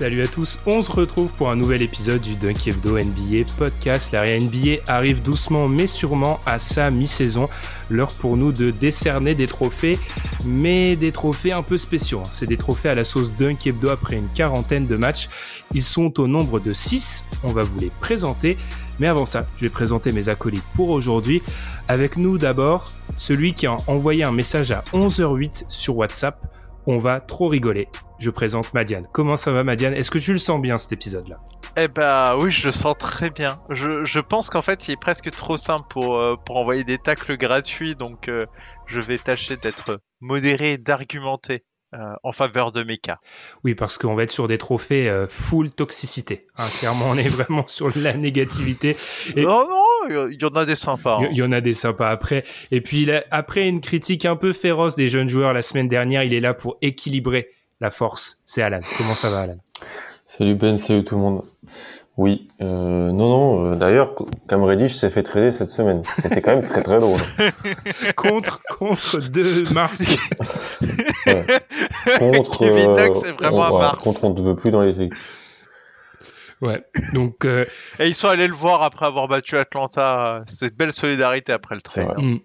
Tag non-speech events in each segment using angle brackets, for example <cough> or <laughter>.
Salut à tous, on se retrouve pour un nouvel épisode du Dunk Hebdo NBA podcast. La NBA arrive doucement mais sûrement à sa mi-saison. L'heure pour nous de décerner des trophées, mais des trophées un peu spéciaux. C'est des trophées à la sauce Dunk Hebdo après une quarantaine de matchs. Ils sont au nombre de 6, on va vous les présenter. Mais avant ça, je vais présenter mes acolytes pour aujourd'hui. Avec nous d'abord, celui qui a envoyé un message à 11h08 sur WhatsApp. On va trop rigoler je présente Madiane. Comment ça va Madiane? Est-ce que tu le sens bien cet épisode-là? Eh bah oui, je le sens très bien. Je, pense qu'en fait, il est presque trop simple pour, euh, pour envoyer des tacles gratuits, donc euh, je vais tâcher d'être modéré et d'argumenter. Euh, en faveur de Mecha. Oui, parce qu'on va être sur des trophées full toxicité. Hein. clairement, on est <laughs> vraiment sur la négativité. Et... Non, non, il y en a des sympas. Il y, hein. en a des sympas après. Et puis, après une critique un peu féroce des jeunes joueurs la semaine dernière, il est là pour équilibrer la force, c'est Alan. Comment ça va, Alan? Salut Ben, salut tout le monde. Oui, euh, non, non. Euh, D'ailleurs, Cam Reddish s'est fait trader cette semaine. C'était quand même très très drôle. <laughs> contre contre deux Mars. <laughs> Contre. Kevin euh, c'est vraiment un Mars. Contre, on ne veut plus dans les équipes. Ouais. Donc. Euh, Et ils sont allés le voir après avoir battu Atlanta. C'est belle solidarité après le trade. Mm.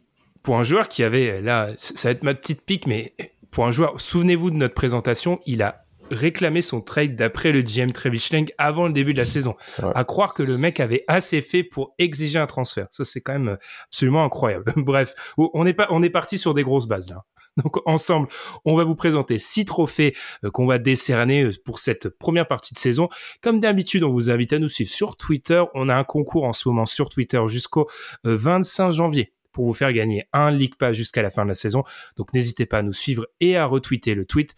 Pour un joueur qui avait là, ça va être ma petite pique, mais pour un joueur, souvenez-vous de notre présentation, il a réclamé son trade d'après le GM Travis avant le début de la saison. À croire que le mec avait assez fait pour exiger un transfert. Ça, c'est quand même absolument incroyable. <laughs> Bref, on est pas, on est parti sur des grosses bases là. <laughs> Donc ensemble, on va vous présenter six trophées euh, qu'on va décerner euh, pour cette première partie de saison. Comme d'habitude, on vous invite à nous suivre sur Twitter. On a un concours en ce moment sur Twitter jusqu'au 25 euh, janvier pour vous faire gagner un League Pass jusqu'à la fin de la saison. Donc n'hésitez pas à nous suivre et à retweeter le tweet.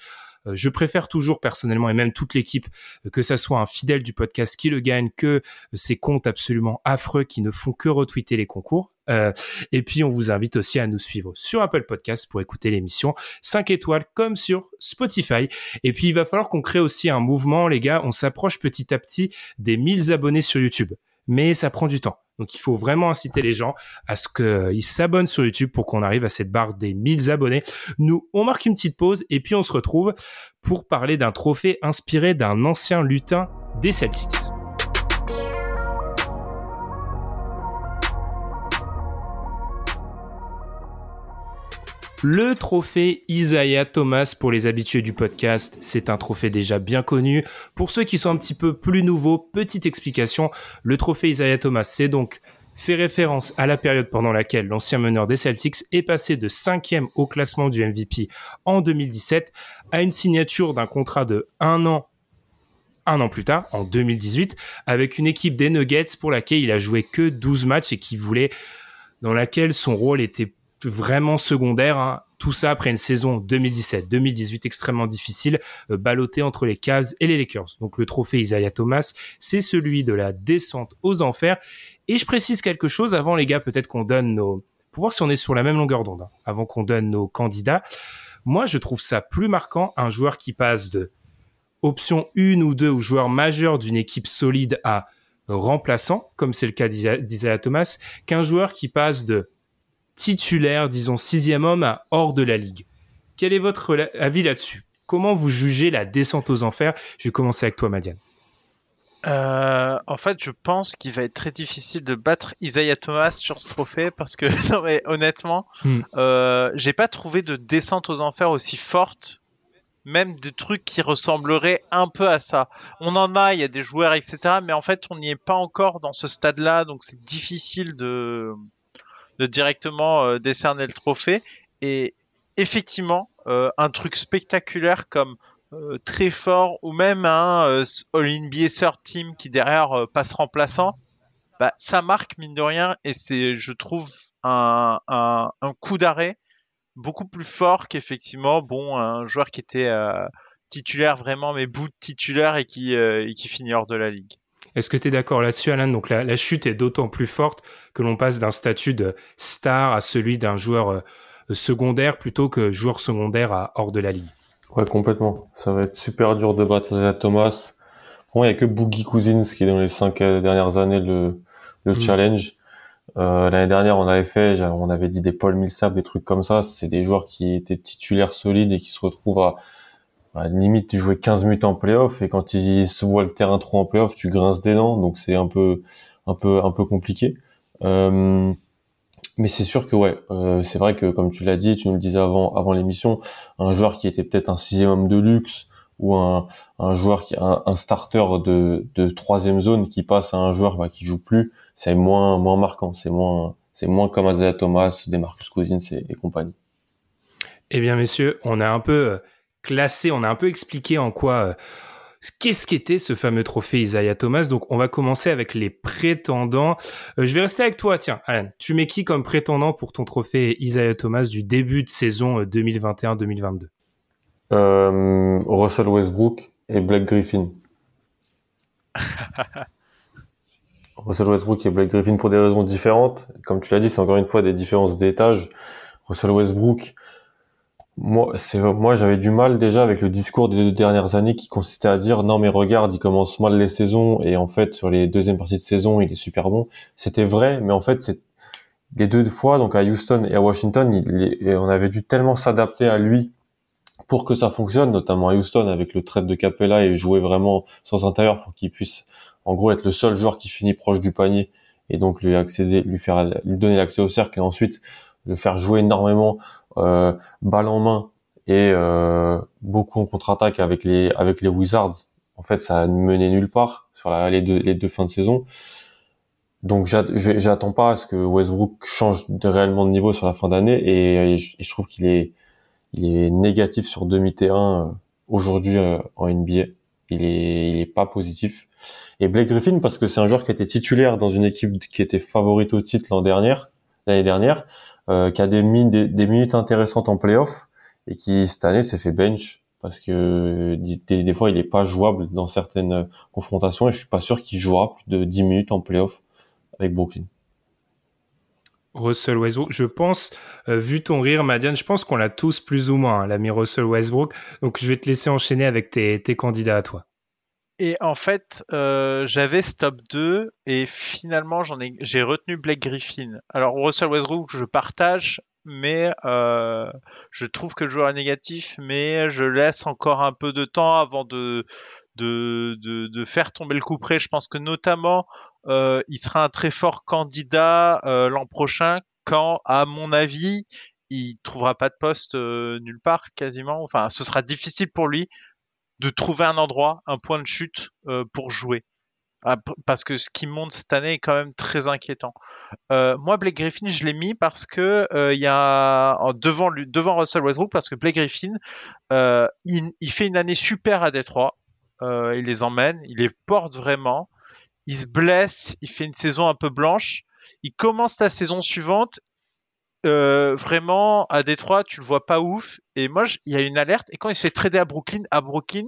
Euh, je préfère toujours personnellement et même toute l'équipe euh, que ça soit un fidèle du podcast qui le gagne que ces comptes absolument affreux qui ne font que retweeter les concours. Euh, et puis on vous invite aussi à nous suivre sur Apple Podcast pour écouter l'émission 5 étoiles comme sur Spotify. Et puis il va falloir qu'on crée aussi un mouvement les gars, on s'approche petit à petit des 1000 abonnés sur YouTube. Mais ça prend du temps. Donc il faut vraiment inciter les gens à ce qu'ils s'abonnent sur YouTube pour qu'on arrive à cette barre des 1000 abonnés. Nous, on marque une petite pause et puis on se retrouve pour parler d'un trophée inspiré d'un ancien lutin des Celtics. Le trophée Isaiah Thomas pour les habitués du podcast, c'est un trophée déjà bien connu. Pour ceux qui sont un petit peu plus nouveaux, petite explication, le trophée Isaiah Thomas, c'est donc fait référence à la période pendant laquelle l'ancien meneur des Celtics est passé de cinquième au classement du MVP en 2017 à une signature d'un contrat de un an un an plus tard, en 2018, avec une équipe des Nuggets pour laquelle il a joué que 12 matchs et qui voulait, dans laquelle son rôle était vraiment secondaire. Hein. Tout ça après une saison 2017-2018 extrêmement difficile, euh, entre les Cavs et les Lakers. Donc le trophée Isaiah Thomas, c'est celui de la descente aux enfers. Et je précise quelque chose avant les gars, peut-être qu'on donne nos... Pour voir si on est sur la même longueur d'onde, hein, avant qu'on donne nos candidats. Moi, je trouve ça plus marquant, un joueur qui passe de option 1 ou 2 ou joueur majeur d'une équipe solide à remplaçant, comme c'est le cas d'Isaiah Thomas, qu'un joueur qui passe de titulaire, disons sixième homme à hors de la ligue. Quel est votre avis là-dessus? Comment vous jugez la descente aux enfers? Je vais commencer avec toi, Madiane. Euh, en fait, je pense qu'il va être très difficile de battre Isaiah Thomas sur ce trophée parce que, <laughs> non mais honnêtement, hmm. euh, j'ai pas trouvé de descente aux enfers aussi forte, même de trucs qui ressembleraient un peu à ça. On en a, il y a des joueurs, etc. Mais en fait, on n'y est pas encore dans ce stade-là, donc c'est difficile de, de directement euh, décerner le trophée. Et effectivement un truc spectaculaire comme très fort ou même un All NBA Third Team qui derrière passe remplaçant, bah, ça marque mine de rien et c'est, je trouve, un, un, un coup d'arrêt beaucoup plus fort qu'effectivement, bon, un joueur qui était euh, titulaire vraiment, mais bout titulaire et qui, euh, et qui finit hors de la ligue. Est-ce que tu es d'accord là-dessus, Alain Donc la, la, chute est d'autant plus forte que l'on passe d'un statut de star à celui d'un joueur euh, secondaire plutôt que joueur secondaire à hors de la ligue. Ouais, complètement. Ça va être super dur de battre Thomas. Bon, il n'y a que Boogie Cousins qui est dans les cinq dernières années le, le mm. challenge. Euh, L'année dernière, on avait fait, on avait dit des Paul Millsap, des trucs comme ça. C'est des joueurs qui étaient titulaires solides et qui se retrouvent à, à limite de jouer 15 minutes en playoff. Et quand ils se voient le terrain trop en playoff, tu grinces des dents. Donc c'est un peu, un peu, un peu compliqué. Euh, mais c'est sûr que ouais, euh, c'est vrai que comme tu l'as dit, tu nous le disais avant, avant l'émission, un joueur qui était peut-être un sixième homme de luxe ou un, un joueur qui un, starter de, de troisième zone qui passe à un joueur bah, qui joue plus, c'est moins moins marquant, c'est moins c'est moins comme Isaiah Thomas, des Marcus Cousins et, et compagnie. Eh bien messieurs, on a un peu classé, on a un peu expliqué en quoi euh, qu'est-ce qu'était ce fameux trophée Isaiah Thomas. Donc on va commencer avec les prétendants. Euh, je vais rester avec toi, tiens, Alan. Tu mets qui comme prétendant pour ton trophée Isaiah Thomas du début de saison 2021-2022 euh, Russell Westbrook et Blake Griffin. <laughs> Russell Westbrook et Blake Griffin pour des raisons différentes. Comme tu l'as dit, c'est encore une fois des différences d'étage. Russell Westbrook, moi, c'est, moi, j'avais du mal déjà avec le discours des deux dernières années qui consistait à dire non mais regarde, il commence mal les saisons et en fait sur les deuxièmes parties de saison, il est super bon. C'était vrai, mais en fait c'est les deux fois, donc à Houston et à Washington, il, on avait dû tellement s'adapter à lui pour que ça fonctionne, notamment à Houston avec le trade de Capella et jouer vraiment sans intérieur pour qu'il puisse en gros être le seul joueur qui finit proche du panier et donc lui accéder, lui faire, lui donner l'accès au cercle et ensuite le faire jouer énormément balle en main et euh, beaucoup en contre-attaque avec les avec les Wizards. En fait, ça a mené nulle part sur la, les deux les deux fins de saison. Donc j'attends pas à ce que Westbrook change de réellement de niveau sur la fin d'année et, je trouve qu'il est il est négatif sur demi-terrain euh, aujourd'hui euh, en NBA. Il est, il est pas positif. Et Blake Griffin parce que c'est un joueur qui était titulaire dans une équipe qui était favorite au titre l'an dernier, l'année dernière, euh, qui a des, minutes intéressantes en playoff et qui cette année s'est fait bench parce que des, fois il est pas jouable dans certaines confrontations et je suis pas sûr qu'il jouera plus de 10 minutes en playoff avec Brooklyn. Russell Westbrook. Je pense, euh, vu ton rire, Madiane, je pense qu'on l'a tous plus ou moins, hein, l'ami Russell Westbrook. Donc, je vais te laisser enchaîner avec tes, candidats à toi. Et en fait, euh, j'avais stop 2 et finalement, j'en ai, j'ai retenu Blake Griffin. Alors, Russell Westbrook, je partage, mais euh, je trouve que le joueur est négatif, mais je laisse encore un peu de temps avant de, de, de, de faire tomber le coup près. Je pense que notamment, euh, il sera un très fort candidat euh, l'an prochain quand, à mon avis, il trouvera pas de poste euh, nulle part quasiment. Enfin, ce sera difficile pour lui de trouver un endroit, un point de chute pour jouer. Ah, parce que ce qui monte cette année est quand même très inquiétant. moi, Blake Griffin, je l'ai mis parce que il y a devant devant Russell Westbrook, parce que Blake Griffin, il, il, fait une année super à Détroit. il les emmène, il les porte vraiment il se blesse, il fait une saison un peu blanche. Il commence la saison suivante. Euh, vraiment, à Détroit, tu le vois pas ouf. Et moi, il y a une alerte. Et quand il se fait trader à Brooklyn, à Brooklyn,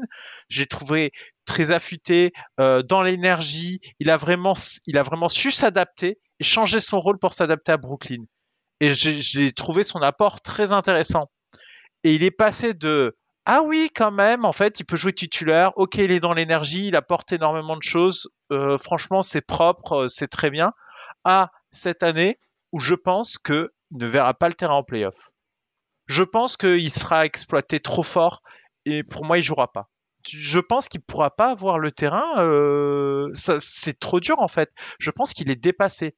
j'ai trouvé très affûté euh, dans l'énergie. Il a vraiment, il a vraiment su s'adapter et changer son rôle pour s'adapter à Brooklyn. Et j'ai trouvé son apport très intéressant. Et il est passé de ah oui, quand même, en fait, il peut jouer titulaire. Ok, il est dans l'énergie, il apporte énormément de choses. Euh, franchement, c'est propre, c'est très bien. À cette année où je pense qu'il ne verra pas le terrain en playoff. Je pense qu'il sera exploité trop fort et pour moi, il jouera pas. Je pense qu'il pourra pas avoir le terrain. Euh, c'est trop dur en fait. Je pense qu'il est dépassé.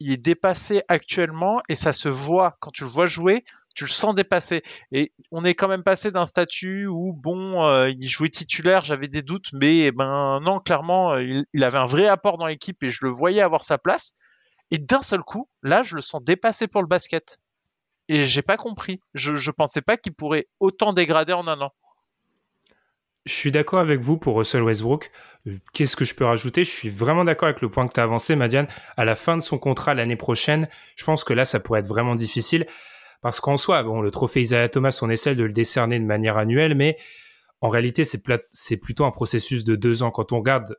Il est dépassé actuellement et ça se voit quand tu le vois jouer tu le sens dépassé. Et on est quand même passé d'un statut où, bon, euh, il jouait titulaire, j'avais des doutes, mais eh ben non, clairement, euh, il, avait un vrai apport dans l'équipe et je le voyais avoir sa place. Et d'un seul coup, là, je le sens dépassé pour le basket. et j'ai pas compris. Je, je pensais pas qu'il pourrait autant dégrader en un an. Je suis d'accord avec vous pour Russell Westbrook. Euh, qu'est-ce que je peux rajouter? Je suis vraiment d'accord avec le point que tu as avancé, Madiane. À la fin de son contrat l'année prochaine, je pense que là, ça pourrait être vraiment difficile. Parce qu'en soi, bon, le trophée Isaiah Thomas, on essaie de le décerner de manière annuelle, mais en réalité, c'est plutôt un processus de deux ans. Quand on regarde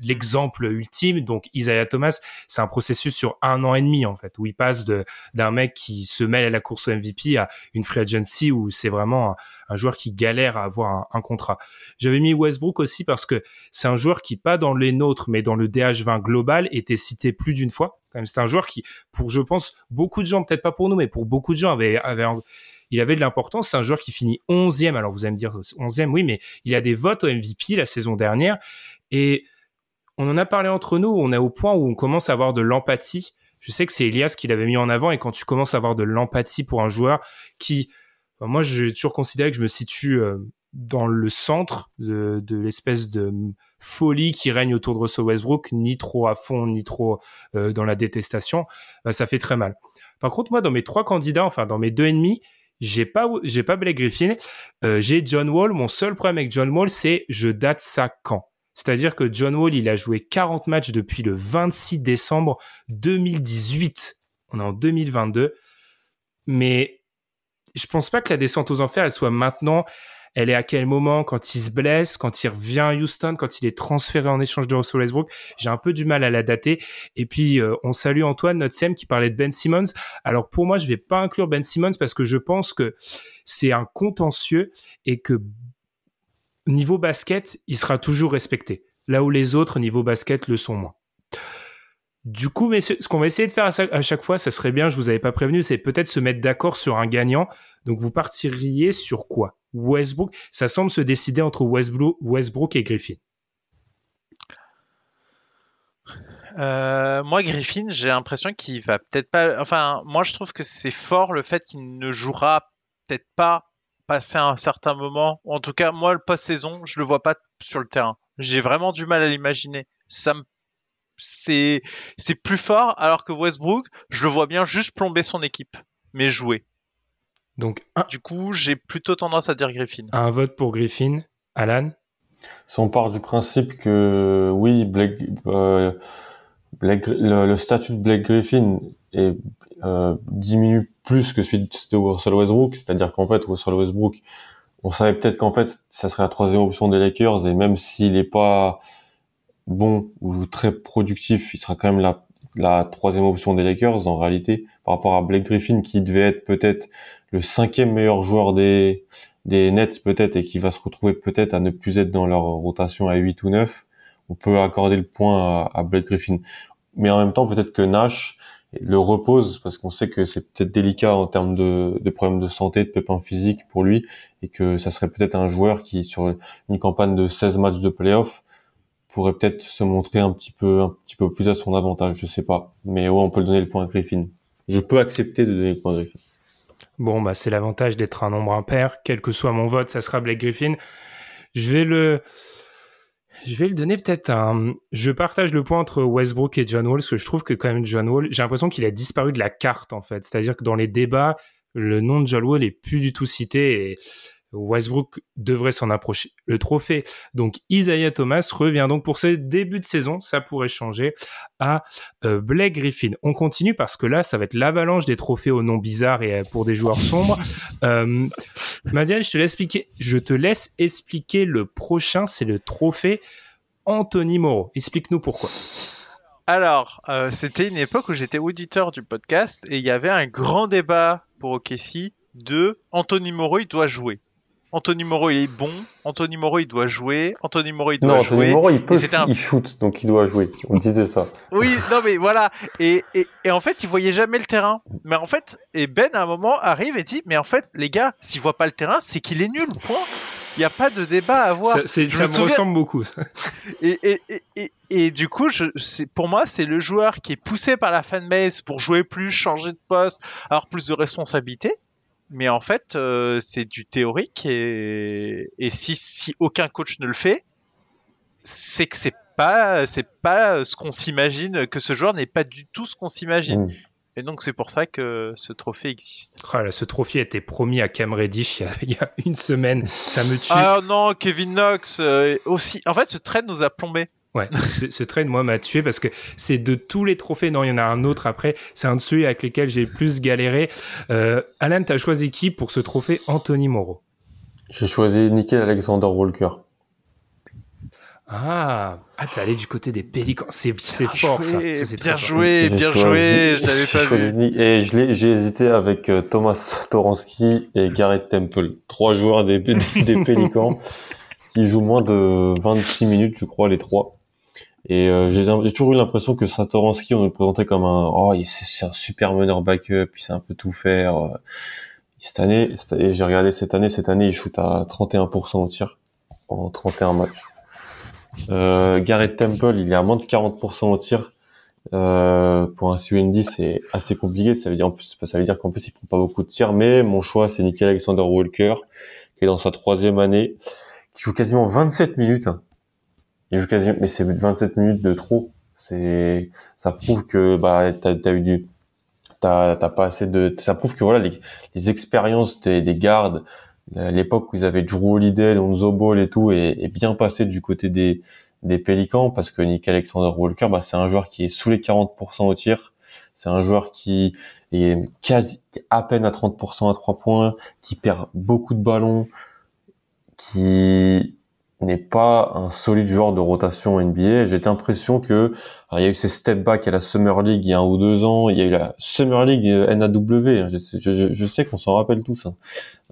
l'exemple ultime. Donc Isaiah Thomas, c'est un processus sur un an et demi en fait, où il passe de d'un mec qui se mêle à la course au MVP à une free agency où c'est vraiment un, joueur qui galère à avoir un, contrat. J'avais mis Westbrook aussi parce que c'est un joueur qui pas dans les nôtres mais dans le DH20 global était cité plus d'une fois. C'est un joueur qui, pour je pense beaucoup de gens, peut-être pas pour nous, mais pour beaucoup de gens avait avait il avait de l'importance. C'est un joueur qui finit 11e. Alors vous allez me dire 11e, oui, mais il a des votes au MVP la saison dernière. Et on en a parlé entre nous, on est au point où on commence à avoir de l'empathie. Je sais que c'est Elias qui l'avait mis en avant et quand tu commences à avoir de l'empathie pour un joueur qui, moi, j'ai toujours considéré que je me situe euh, dans le centre de, l'espèce de folie qui règne autour de Russell Westbrook, ni trop à fond, ni trop euh, dans la détestation, bah, ça fait très mal. Par contre, moi, dans mes trois candidats, enfin dans mes deux ennemis, j'ai pas j'ai pas Blake Griffin, euh, j'ai John Wall. Mon seul problème avec John Wall, c'est je date ça quand? C'est-à-dire que John Wall, il a joué 40 matchs depuis le 26 décembre 2018. On est en 2022. Mais je pense pas que la descente aux enfers, elle soit maintenant. Elle est à quel moment quand il se blesse, quand il revient à Houston, quand il est transféré en échange de Russell Westbrook. J'ai un peu du mal à la dater. Et puis euh, on salue Antoine, notre SEM, qui parlait de Ben Simmons. Alors pour moi, je vais pas inclure Ben Simmons parce que je pense que c'est un contentieux et que niveau basket, il sera toujours respecté. Là où les autres, niveau basket, le sont moins. Du coup, ce qu'on va essayer de faire à chaque fois, ça serait bien, je vous avais pas prévenu, c'est peut-être se mettre d'accord sur un gagnant. Donc vous partiriez sur quoi? Westbrook? Ça semble se décider entre Westbrook, et Griffin. Euh, moi, Griffin, j'ai l'impression qu'il va peut-être pas. Enfin, moi, je trouve que c'est fort le fait qu'il ne jouera peut-être pas passer un certain moment. En tout cas, moi, le post-saison, je le vois pas sur le terrain. J'ai vraiment du mal à l'imaginer. Ça me c'est c'est plus fort alors que Westbrook, je le vois bien juste plomber son équipe, mais jouer. Donc du coup, j'ai plutôt tendance à dire Griffin. Un vote pour Griffin, Alan. Si on part du principe que oui, Blake, euh, le, statut de Blake Griffin est, diminue plus que celui de Russell Westbrook, c'est-à-dire qu'en fait Russell Westbrook, on savait peut-être qu'en fait ça serait la troisième option des Lakers. Et même s'il n'est pas bon ou très productif, il sera quand même la, la troisième option des Lakers en réalité par rapport à Blake Griffin qui devait être peut-être le cinquième meilleur joueur des des Nets peut-être et qui va se retrouver peut-être à ne plus être dans leur rotation à 8 ou 9, on peut accorder le point à, à Blake Griffin. Mais en même temps, peut-être que Nash, le repose parce qu'on sait que c'est peut-être délicat en termes de, problèmes de santé, de pépins physiques pour lui et que ça serait peut-être un joueur qui sur une campagne de 16 matchs de playoff pourrait peut-être se montrer un petit peu un petit peu plus à son avantage, je sais pas. Mais ouais, on peut le donner le point à Griffin. Je peux accepter de donner le point à Griffin. Bon, bah c'est l'avantage d'être un nombre impair, quel que soit mon vote, ça sera Blake Griffin. Je vais le je vais le donner peut-être un. Je partage le point entre Westbrook et John Wall, parce que je trouve que quand même John Wall, j'ai l'impression qu'il a disparu de la carte en fait. C'est-à-dire que dans les débats, le nom de John Wall est plus du tout cité et Westbrook devrait s'en approcher. Le trophée, donc Isaiah Thomas revient donc pour ce début de saison, ça pourrait changer, à euh, Blake Griffin. On continue parce que là, ça va être l'avalanche des trophées au nom bizarre et euh, pour des joueurs sombres. <laughs> Euh, Madiane, je te laisse expliquer, je te laisse expliquer le prochain, c'est le trophée Anthony Moreau. Explique-nous pourquoi. Alors, euh, c'était une époque où j'étais auditeur du podcast et il y avait un grand débat pour OKC de Anthony Moreau, il doit jouer. Anthony Moreau il est bon, Anthony Moreau il doit jouer, Anthony Moreau il doit jouer. Non, Anthony Moreau il peut, il shoot, donc il doit jouer. On disait ça. Oui, non mais voilà. Et, et, et, en fait, il voyait jamais le terrain. Mais en fait, et Ben à un moment arrive et dit, mais en fait, les gars, s'il voit pas le terrain, c'est qu'il est nul. Point. Il n'y a pas de débat à avoir. Ça, ça me, ressemble beaucoup. Ça. Et, et, et, et, du coup, je, pour moi, c'est le joueur qui est poussé par la fanbase pour jouer plus, changer de poste, avoir plus de responsabilités mais en fait, euh, c'est du théorique et, et si, si aucun coach ne le fait, c'est que c'est pas c'est pas ce qu'on s'imagine que ce joueur n'est pas du tout ce qu'on s'imagine. Mmh. Et donc c'est pour ça que ce trophée existe. Oh ce trophée a été promis à Cam Reddish il y, a, une semaine. Ça me tue. Ah non, Kevin Knox euh, aussi. En fait, ce trade nous a plombé. Ouais, ce, trade, moi, m'a tué parce que c'est de tous les trophées. Non, il y en a un autre après. C'est un de ceux avec lesquels j'ai le plus galéré. Euh, Alan, t'as choisi qui pour ce trophée Anthony Moreau? J'ai choisi Nickel Alexander Walker. Ah, ah t'es allé du côté des Pélicans. C'est, fort, ça. C'est bien joué, bien joué. Je t'avais pas vu. Et j'ai hésité avec euh, Thomas Toransky et Garrett Temple. Trois joueurs des, <laughs> des Pélicans qui jouent moins de 26 minutes, je crois, les trois. Et euh, j'ai, toujours eu l'impression que Satoransky, on le présentait comme un, oh, c'est, un super meneur backup, il sait un peu tout faire. Euh. Cette année, j'ai regardé cette année, cette année, il shoot à 31% au tir en 31 matchs. Euh, Garrett Temple, il est à moins de 40% au tir. Euh, pour un CUND, c'est assez compliqué. Ça veut dire, en plus, ça veut dire qu'en plus, il prend pas beaucoup de tirs. Mais mon choix, c'est Nickel Alexander Walker, qui est dans sa troisième année, qui joue quasiment 27 minutes. Il joue quasiment, mais c'est 27 minutes de trop. C'est, ça prouve que bah t'as as eu du, t'as pas assez de, ça prouve que voilà les, les expériences des, des gardes, l'époque où ils avaient Drew Holiday, Lonzo Ball et tout, est, bien passé du côté des, des Pélicans parce que Nick Alexander Walker, bah, c'est un joueur qui est sous les 40% au tir. C'est un joueur qui est quasi à peine à 30% à 3 points, qui perd beaucoup de ballons, qui n'est pas un solide joueur de rotation NBA. J'ai l'impression que il y a eu ces step back à la Summer League il y a un ou deux ans, il y a eu la Summer League NAW. Je sais, je, sais qu'on s'en rappelle tous. Hein.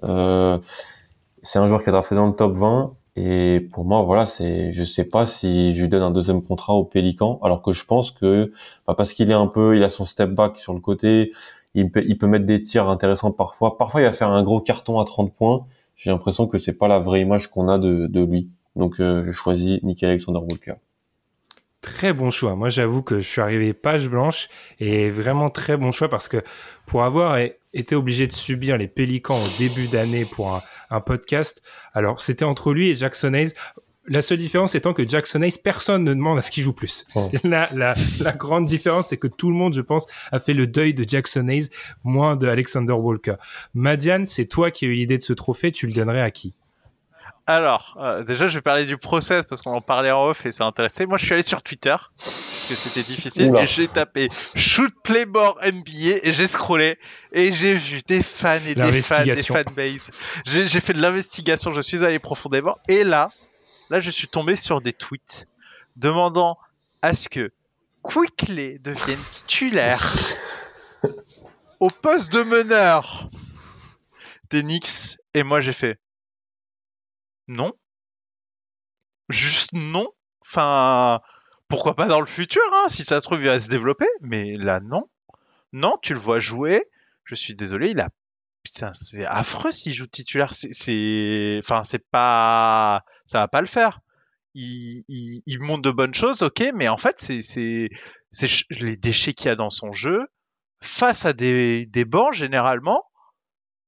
Euh, c'est un joueur qui a drafté dans le top 20 et pour moi voilà c'est je sais pas si je lui donne un deuxième contrat au Pélican alors que je pense que bah, parce qu'il est un peu il a son step back sur le côté il peut il peut mettre des tirs intéressants parfois parfois il va faire un gros carton à 30 points j'ai l'impression que c'est pas la vraie image qu'on a de, de lui donc euh, je choisis Nicky Alexander Walker. Très bon choix. Moi, j'avoue que je suis arrivé page blanche et vraiment très bon choix parce que pour avoir été obligé de subir les Pélicans au début d'année pour un, podcast, alors c'était entre lui et Jackson Hayes. La seule différence étant que Jackson Hayes, personne ne demande à ce qu'il joue plus. <laughs> La, la, la, grande différence, c'est que tout le monde, je pense, a fait le deuil de Jackson Hayes, moins de Alexander Walker. Madiane, c'est toi qui as eu l'idée de ce trophée, tu le donnerais à qui? Alors, euh, déjà, je vais parler du process parce qu'on en parlait en off et c'est intéressant. Moi, je suis allé sur Twitter parce que c'était difficile et j'ai tapé shoot playboard NBA et j'ai scrollé et j'ai vu des fans et des fans, des fanbases. J'ai fait de l'investigation, je suis allé profondément et là, là, je suis tombé sur des tweets demandant à ce que Quickly devienne titulaire <laughs> au poste de meneur des Knicks et moi j'ai fait non. Juste non. Enfin, pourquoi pas dans le futur, hein, si ça se trouve, il va se développer, mais là, non. Non, tu le vois jouer. Je suis désolé, il a. Putain, c'est affreux s'il joue titulaire. C'est. Enfin, c'est pas. Ça va pas le faire. Il, il, montre de bonnes choses, ok, mais en fait, c'est, les déchets qu'il y a dans son jeu face à des, des bancs généralement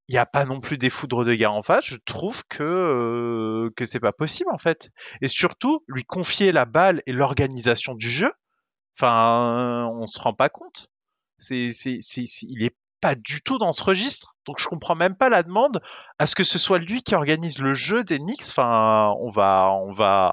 il n'y a pas non plus des foudres de guerre en face, je trouve que euh, que c'est pas possible en fait. Et surtout, lui confier la balle et l'organisation du jeu, enfin, on se rend pas compte. C'est, il est pas du tout dans ce registre. Donc je comprends même pas la demande à ce que ce soit lui qui organise le jeu des Knicks? Enfin, on va, on va,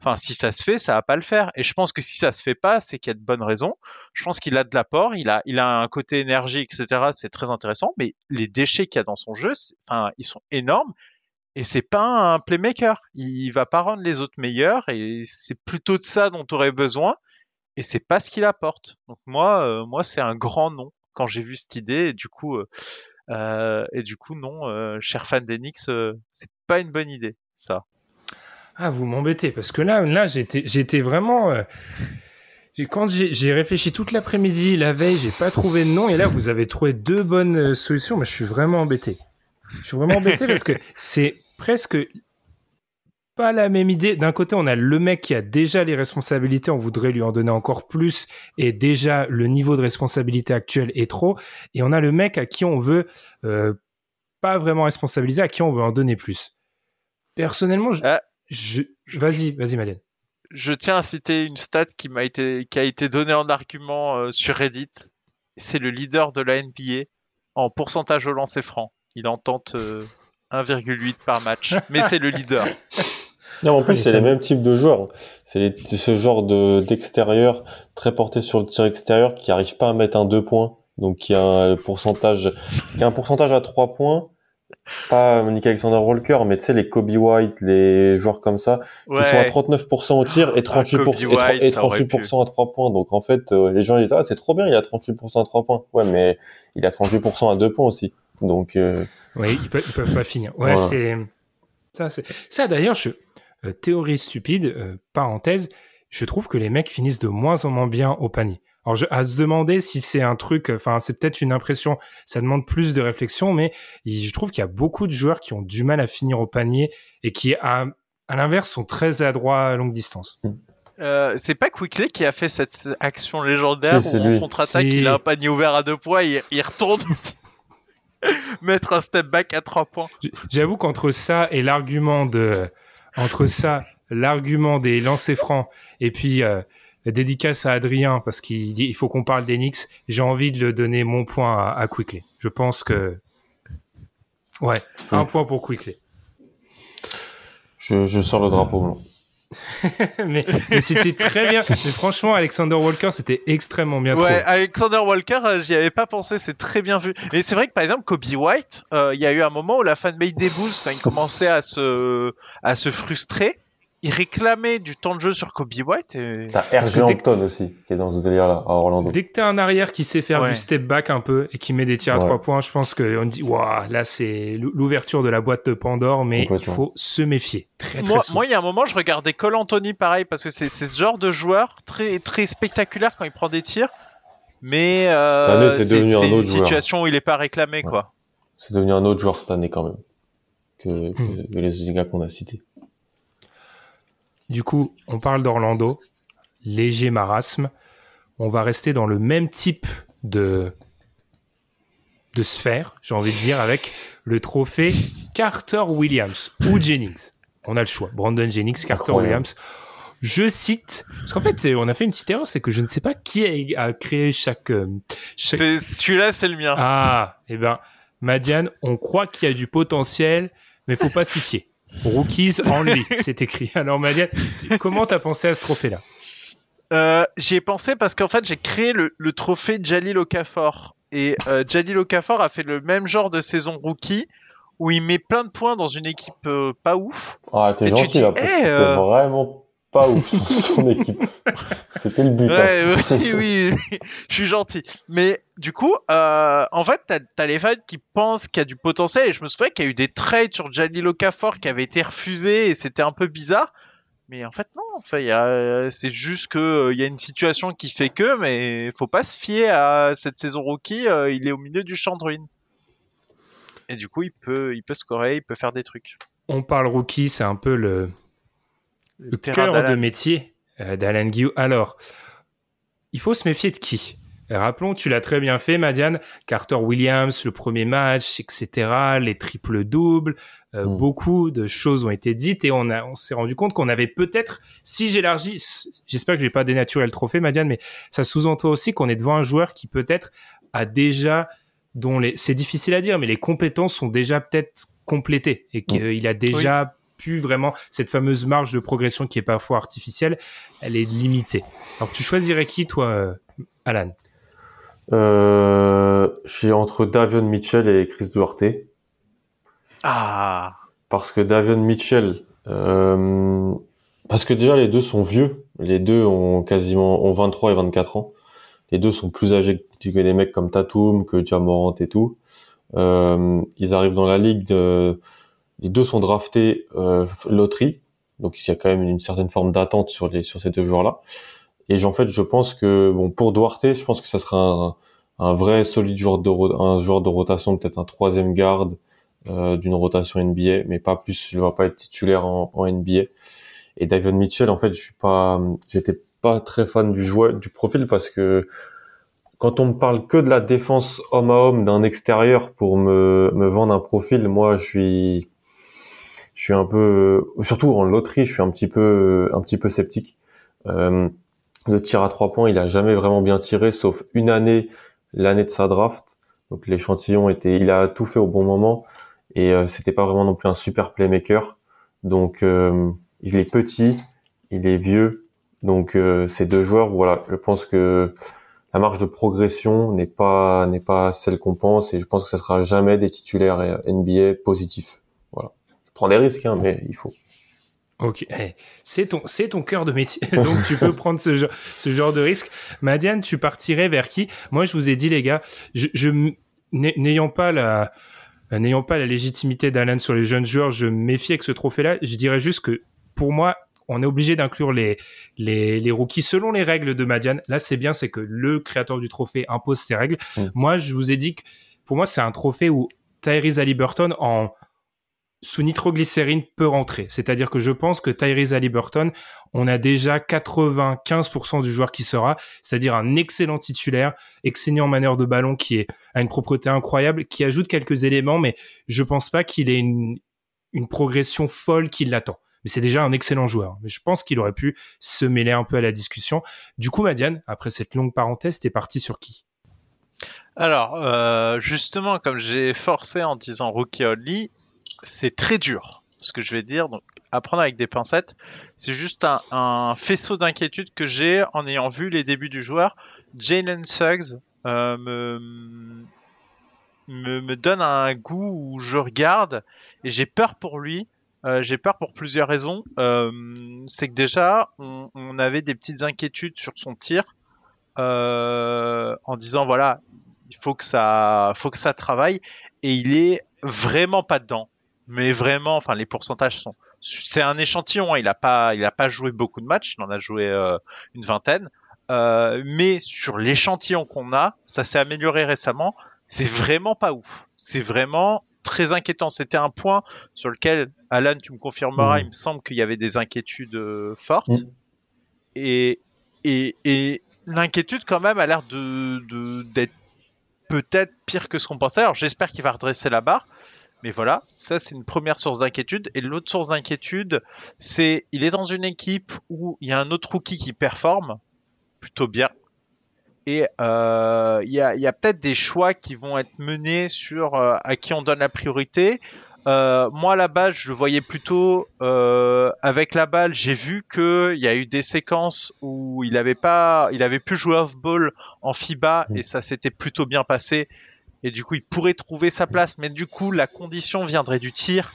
Enfin, si ça se fait, ça va pas le faire. Et je pense que si ça se fait pas, c'est qu'il y a de bonnes raisons. Je pense qu'il a de l'apport, il a, il a un côté énergie, etc. C'est très intéressant. Mais les déchets qu'il y a dans son jeu, enfin, ils sont énormes. Et c'est pas un playmaker. Il va pas rendre les autres meilleurs. Et c'est plutôt de ça dont tu aurais besoin. Et c'est pas ce qu'il apporte. Donc moi, euh, moi, c'est un grand non quand j'ai vu cette idée. Et du coup, euh, euh et du coup, non, euh, cher fan d'Enix, c'est pas une bonne idée, ça. Ah, vous m'embêtez, parce que là, là j'étais, j'étais vraiment. Euh, quand j'ai réfléchi toute l'après-midi, la veille, j'ai pas trouvé de nom, et là, vous avez trouvé deux bonnes euh, solutions, mais je suis vraiment embêté. Je suis vraiment embêté parce que <laughs> c'est presque pas la même idée. D'un côté, on a le mec qui a déjà les responsabilités, on voudrait lui en donner encore plus, et déjà le niveau de responsabilité actuel est trop. Et on a le mec à qui on veut euh, pas vraiment responsabiliser, à qui on veut en donner plus. Personnellement, je, ah, je... Vas-y, vas-y, Madeleine. Je tiens à citer une stat qui m'a été qui a été donnée en argument euh, sur Reddit c'est le leader de la NBA en pourcentage au lancer franc. Il en tente 1,8 par match, mais c'est le leader. <laughs> Non, en plus, c'est les mêmes types de joueurs. C'est ce genre de d'extérieur très porté sur le tir extérieur qui arrive pas à mettre un 2 points. Donc, qui a un pourcentage, qui a un pourcentage à 3 points. Pas Nick Alexander Walker, mais tu sais, les Kobe White, les joueurs comme ça, qui sont à 39% au tir et 38%, ah, et, 38% à 3 points. Donc, en fait, euh, les gens disent, ah, c'est trop bien, il a 38% à 3 points. Ouais, mais il a 38% à 2 points aussi. Donc, euh... Oui, ils peuvent, peuvent pas finir. Ouais, c'est, ça, c'est, ça d'ailleurs, je, euh, théorie stupide, euh, parenthèse, je trouve que les mecs finissent de moins en moins bien au panier. Alors, je, à se demander si c'est un truc, enfin, c'est peut-être une impression, ça demande plus de réflexion, mais je trouve qu'il y a beaucoup de joueurs qui ont du mal à finir au panier et qui, à, à l'inverse, sont très adroits à longue distance. Euh, c'est pas Quickly qui a fait cette action légendaire où en contre-attaque il a un panier ouvert à deux points, il, il retourne <laughs> mettre un step back à trois points. J'avoue qu'entre ça et l'argument de entre ça, l'argument des lancers francs et puis euh, dédicace à Adrien parce qu'il dit il faut qu'on parle d'Enix, j'ai envie de le donner mon point à, Quickly. Je pense que ouais, un point pour Quickly. Je, je sors le drapeau blanc. <laughs> mais, c'était très bien. Mais franchement, Alexander Walker, c'était extrêmement bien. Ouais, Alexander Walker, euh, j'y avais pas pensé, c'est très bien vu. Mais c'est vrai que par exemple, Kobe White, euh, il y a eu un moment où la fanbase des Bulls, quand il commençait à se, à se frustrer, il réclamait du temps de jeu sur Kobe White. Et... T'as RG Hampton aussi, qui est dans ce délire-là, à Orlando. Dès que t'es un arrière qui sait faire du step back un peu et qui met des tirs à trois points, je pense qu'on dit, waouh, là, c'est l'ouverture de la boîte de Pandore, mais il faut se méfier. Très, très moi, moi, il y a un moment, je regardais Cole Anthony pareil, parce que c'est ce genre de joueur très, très spectaculaire quand il prend des tirs. Mais euh, c'est devenu un autre situation où il est pas réclamé, quoi. C'est devenu un autre joueur cette année quand même que, que les gars qu'on a cités. Du coup, on parle d'Orlando, léger marasme. On va rester dans le même type de de sphère, j'ai envie de dire, avec le trophée Carter Williams ou Jennings. On a le choix. Brandon Jennings, Carter Williams. Je cite, parce qu'en fait, on a fait une petite erreur, c'est que je ne sais pas qui a, créé chaque. Euh, celui-là, c'est le mien. Ah, eh ben, Madiane, on croit qu'il y a du potentiel, mais faut pas s'y fier. Rookies only, <laughs> c'est écrit. Alors Madiane, comment t'as pensé à ce trophée-là? Euh, J'y ai pensé parce qu'en fait j'ai créé le, trophée Jalil Okafor et euh, Jalil Okafor a fait le même genre de saison rookie où il met plein de points dans une équipe euh, pas ouf. Ah t'es gentil là, hey, euh, vraiment pas ouf <laughs> son équipe. C'était le but. Hein. <laughs> oui, oui, je suis gentil. Mais du coup, euh, en fait, t'as as les fans qui pensent qu'il y a du potentiel. Et je me souviens qu'il y a eu des trades sur Jalil Okafor qui avaient été refusés et c'était un peu bizarre. Mais en fait, non. Enfin, c'est juste que euh, il y a une situation qui fait que, mais faut pas se fier à cette saison rookie. Euh, il est au milieu du champ de ruine. Et du coup, il peut, il peut scorer, il peut faire des trucs. On parle rookie, c'est un peu le, le, cœur de métier euh, d'Alan Guillou. Alors, il faut se méfier de qui? Rappelons, tu l'as très bien fait, Madiane. Carter Williams, le premier match, etc., les triples doubles, euh, mm. beaucoup de choses ont été dites et on a, on s'est rendu compte qu'on avait peut-être, si j'élargis, j'espère que je vais pas dénaturer le trophée, Madiane, mais ça sous-entend aussi qu'on est devant un joueur qui peut-être a déjà, dont les, c'est difficile à dire, mais les compétences sont déjà peut-être complétées et qu'il a déjà plus vraiment cette fameuse marge de progression qui est parfois artificielle, elle est limitée. Alors tu choisirais qui toi, euh, Alan? Euh, Je suis entre Davion Mitchell et Chris Duarte. Ah. Parce que Davion Mitchell, euh, parce que déjà les deux sont vieux, les deux ont quasiment ont 23 et 24 ans. Les deux sont plus âgés que des mecs comme Tatum, que Jamorant et tout. Euh, ils arrivent dans la ligue de les deux sont draftés euh, loterie, donc il y a quand même une certaine forme d'attente sur les sur ces deux joueurs-là. Et en fait, je pense que bon pour Duarte, je pense que ça sera un, un vrai solide joueur de un joueur de rotation, peut-être un troisième garde euh, d'une rotation NBA, mais pas plus. Ne vais pas être titulaire en, en, NBA. Et David Mitchell, en fait, je suis pas, j'étais pas très fan du joueur, du profil parce que quand on me parle que de la défense homme à homme d'un extérieur pour me, me vendre un profil, moi, je suis je suis un peu, surtout en loterie, je suis un petit peu, un petit peu sceptique. Euh, le tir à trois points, il a jamais vraiment bien tiré, sauf une année l'année de sa draft. Donc l'échantillon était, il a tout fait au bon moment et euh, c'était pas vraiment non plus un super playmaker. Donc euh, il est petit, il est vieux. Donc euh, ces deux joueurs, voilà, je pense que la marge de progression n'est pas n'est pas celle qu'on pense et je pense que ça sera jamais des titulaires NBA positifs. Prends des risques, hein, mais il faut. Ok, eh, c'est ton c'est ton cœur de métier, <laughs> donc tu peux prendre ce genre ce genre de risque. Madiane, tu partirais vers qui? Moi, je vous ai dit les gars, je, je n'ayant pas la n'ayant pas la légitimité d'Alan sur les jeunes joueurs, je méfie avec ce trophée-là. Je dirais juste que pour moi, on est obligé d'inclure les, les, les rookies selon les règles de Madiane. Là, c'est bien, c'est que le créateur du trophée impose ses règles. Mm. Moi, je vous ai dit que pour moi, c'est un trophée où Tyrese Halliburton en sous nitroglycérine peut rentrer. C'est-à-dire que je pense que Tyrese Halliburton, on a déjà 95% du joueur qui sera, c'est-à-dire un excellent titulaire, excellent meneur de ballon qui est, a une propreté incroyable, qui ajoute quelques éléments, mais je pense pas qu'il ait une, une progression folle qui l'attend. Mais c'est déjà un excellent joueur. Mais je pense qu'il aurait pu se mêler un peu à la discussion. Du coup, Madiane, après cette longue parenthèse, t'es parti sur qui? Alors, euh, justement, comme j'ai forcé en disant rookie only, c'est très dur ce que je vais dire. Donc, apprendre avec des pincettes, c'est juste un, faisceau d'inquiétude que j'ai en ayant vu les débuts du joueur. Jalen Suggs euh, me, me, donne un goût où je regarde et j'ai peur pour lui. Euh, j'ai peur pour plusieurs raisons. Euh, c'est que déjà, on, on, avait des petites inquiétudes sur son tir en disant voilà, il faut que ça, faut que ça travaille et il est vraiment pas dedans mais vraiment, enfin, les pourcentages sont. C'est un échantillon. Hein, il a pas, il a pas joué beaucoup de matchs. Il en a joué euh, une vingtaine. Euh, mais sur l'échantillon qu'on a, ça s'est amélioré récemment. C'est vraiment pas ouf. C'est vraiment très inquiétant. C'était un point sur lequel, Alan, tu me confirmeras, mmh. il me semble qu'il y avait des inquiétudes euh, fortes. Mmh. Et, et, et l'inquiétude, quand même, a l'air de, d'être peut-être pire que ce qu'on pensait. Alors, j'espère qu'il va redresser la barre. Mais voilà, ça c'est une première source d'inquiétude. Et l'autre source d'inquiétude, c'est il est dans une équipe où il y a un autre rookie qui performe plutôt bien. Et euh, il y a, peut-être des choix qui vont être menés sur euh, à qui on donne la priorité. Euh, moi, à la base, je le voyais plutôt avec la balle. J'ai vu qu'il y a eu des séquences où il avait pas, il avait pu jouer off ball en FIBA et ça s'était plutôt bien passé et du coup il pourrait trouver sa place, mais du coup la condition viendrait du tir,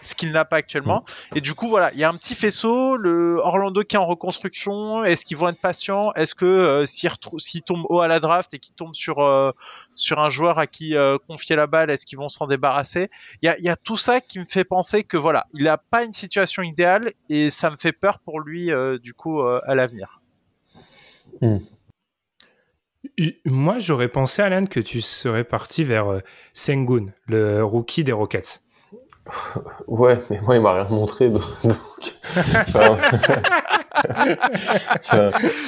ce qu'il n'a pas actuellement. Et du coup voilà, il y a un petit faisceau, le Orlando qui est en reconstruction, est-ce qu'ils vont être patients? Est-ce que euh, s'ils tombent haut à la draft et qu'ils tombent sur euh, sur un joueur à qui euh, confier la balle, est-ce qu'ils vont s'en débarrasser? Il y a, tout ça qui me fait penser que voilà, il n'a pas une situation idéale et ça me fait peur pour lui du coup à l'avenir. Hmm. Moi, j'aurais pensé, Alan, que tu serais parti vers euh, Sengun, le rookie des Rockets. <laughs> Ouais, mais moi, il m'a rien montré. <laughs>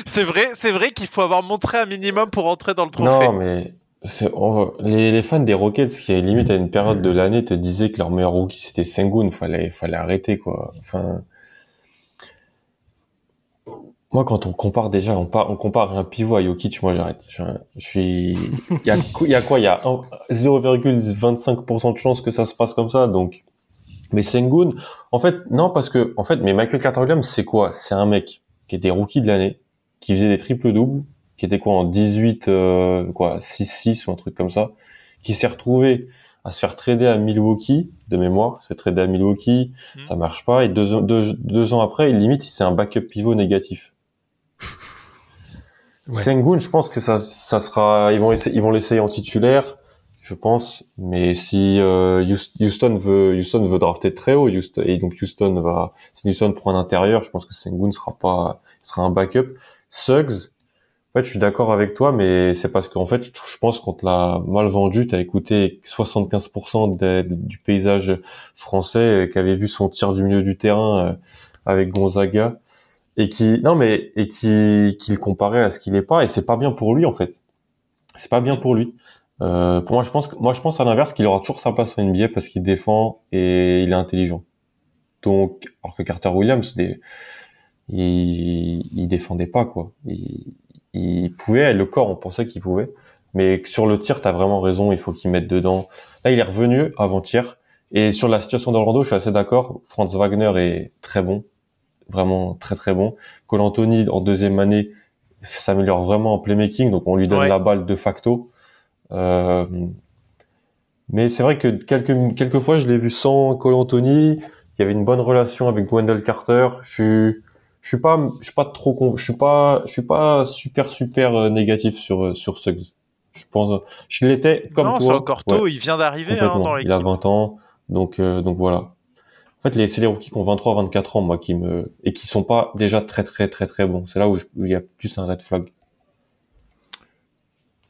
c'est vrai, c'est vrai qu'il faut avoir montré un minimum pour entrer dans le trophée. Non, mais les, fans des Rockets qui, limite à une période de l'année, te disaient que leur meilleur rookie c'était Sengun. Fallait, fallait arrêter, quoi. Enfin, moi, quand on compare déjà, on, on compare un pivot à Jokic, moi j'arrête. Je, suis, il y a, y a quoi Il y a 0,25% de chance que ça se passe comme ça. Donc, mais Sengun, en fait, non, parce que, en fait, mais Michael Carter Williams, c'est quoi? C'est un mec qui était rookie de l'année, qui faisait des triples doubles, qui était quoi en 18, euh, quoi, 6-6 ou un truc comme ça, qui s'est retrouvé à se faire trader à Milwaukee de mémoire, se fait trader à Milwaukee, mmh. ça marche pas, et deux, deux, deux ans après, il limite, c'est un backup pivot négatif. Sengun, je pense que ça, ça sera, ils vont essayer, ils vont l'essayer en titulaire, je pense. Mais si euh, Houston veut, Houston veut drafter très haut, Houston, et donc Houston va, si Houston prend un intérieur, je pense que Sengun sera pas, sera un backup. Suggs, en fait, je suis d'accord avec toi, mais c'est parce qu'en fait, je pense qu'on te l'a mal vendu. T'as écouté 75% du paysage français euh, qui avait vu son tir du milieu du terrain euh, avec Gonzaga et qui non mais et qui qui le comparait à ce qu'il est pas et c'est pas bien pour lui en fait c'est pas bien pour lui euh, pour moi je pense moi je pense à l'inverse qu'il aura toujours sa place en NBA parce qu'il défend et il est intelligent donc alors que Carter Williams il, il défendait pas quoi il, il pouvait le corps on pensait qu'il pouvait Mais sur le tir, tu as vraiment raison, il faut qu'il mette dedans. Là, il est revenu avant-hier. Et sur la situation d'Orlando, je suis assez d'accord. Franz Wagner est très bon. Vraiment très très bon. Cole Anthony, en deuxième année, s'améliore vraiment en playmaking. Donc on lui donne la balle de facto. Euh, mais c'est vrai que quelques, quelques fois, je l'ai vu sans Cole Anthony. Il y avait une bonne relation avec Wendell Carter. Je suis, je suis pas, je suis pas trop, je suis pas, je suis pas super super euh, négatif sur euh, sur Suggs. Je pense, je l'étais comme non, toi. Non, c'est encore tôt. Il vient d'arriver hein, dans l'équipe. Il a 20 ans, donc euh, donc voilà. En fait, les, c'est les rookies qui ont 23, 24 ans, moi, qui me et qui sont pas déjà très très très très bons. C'est là où, il y a plus un red flag.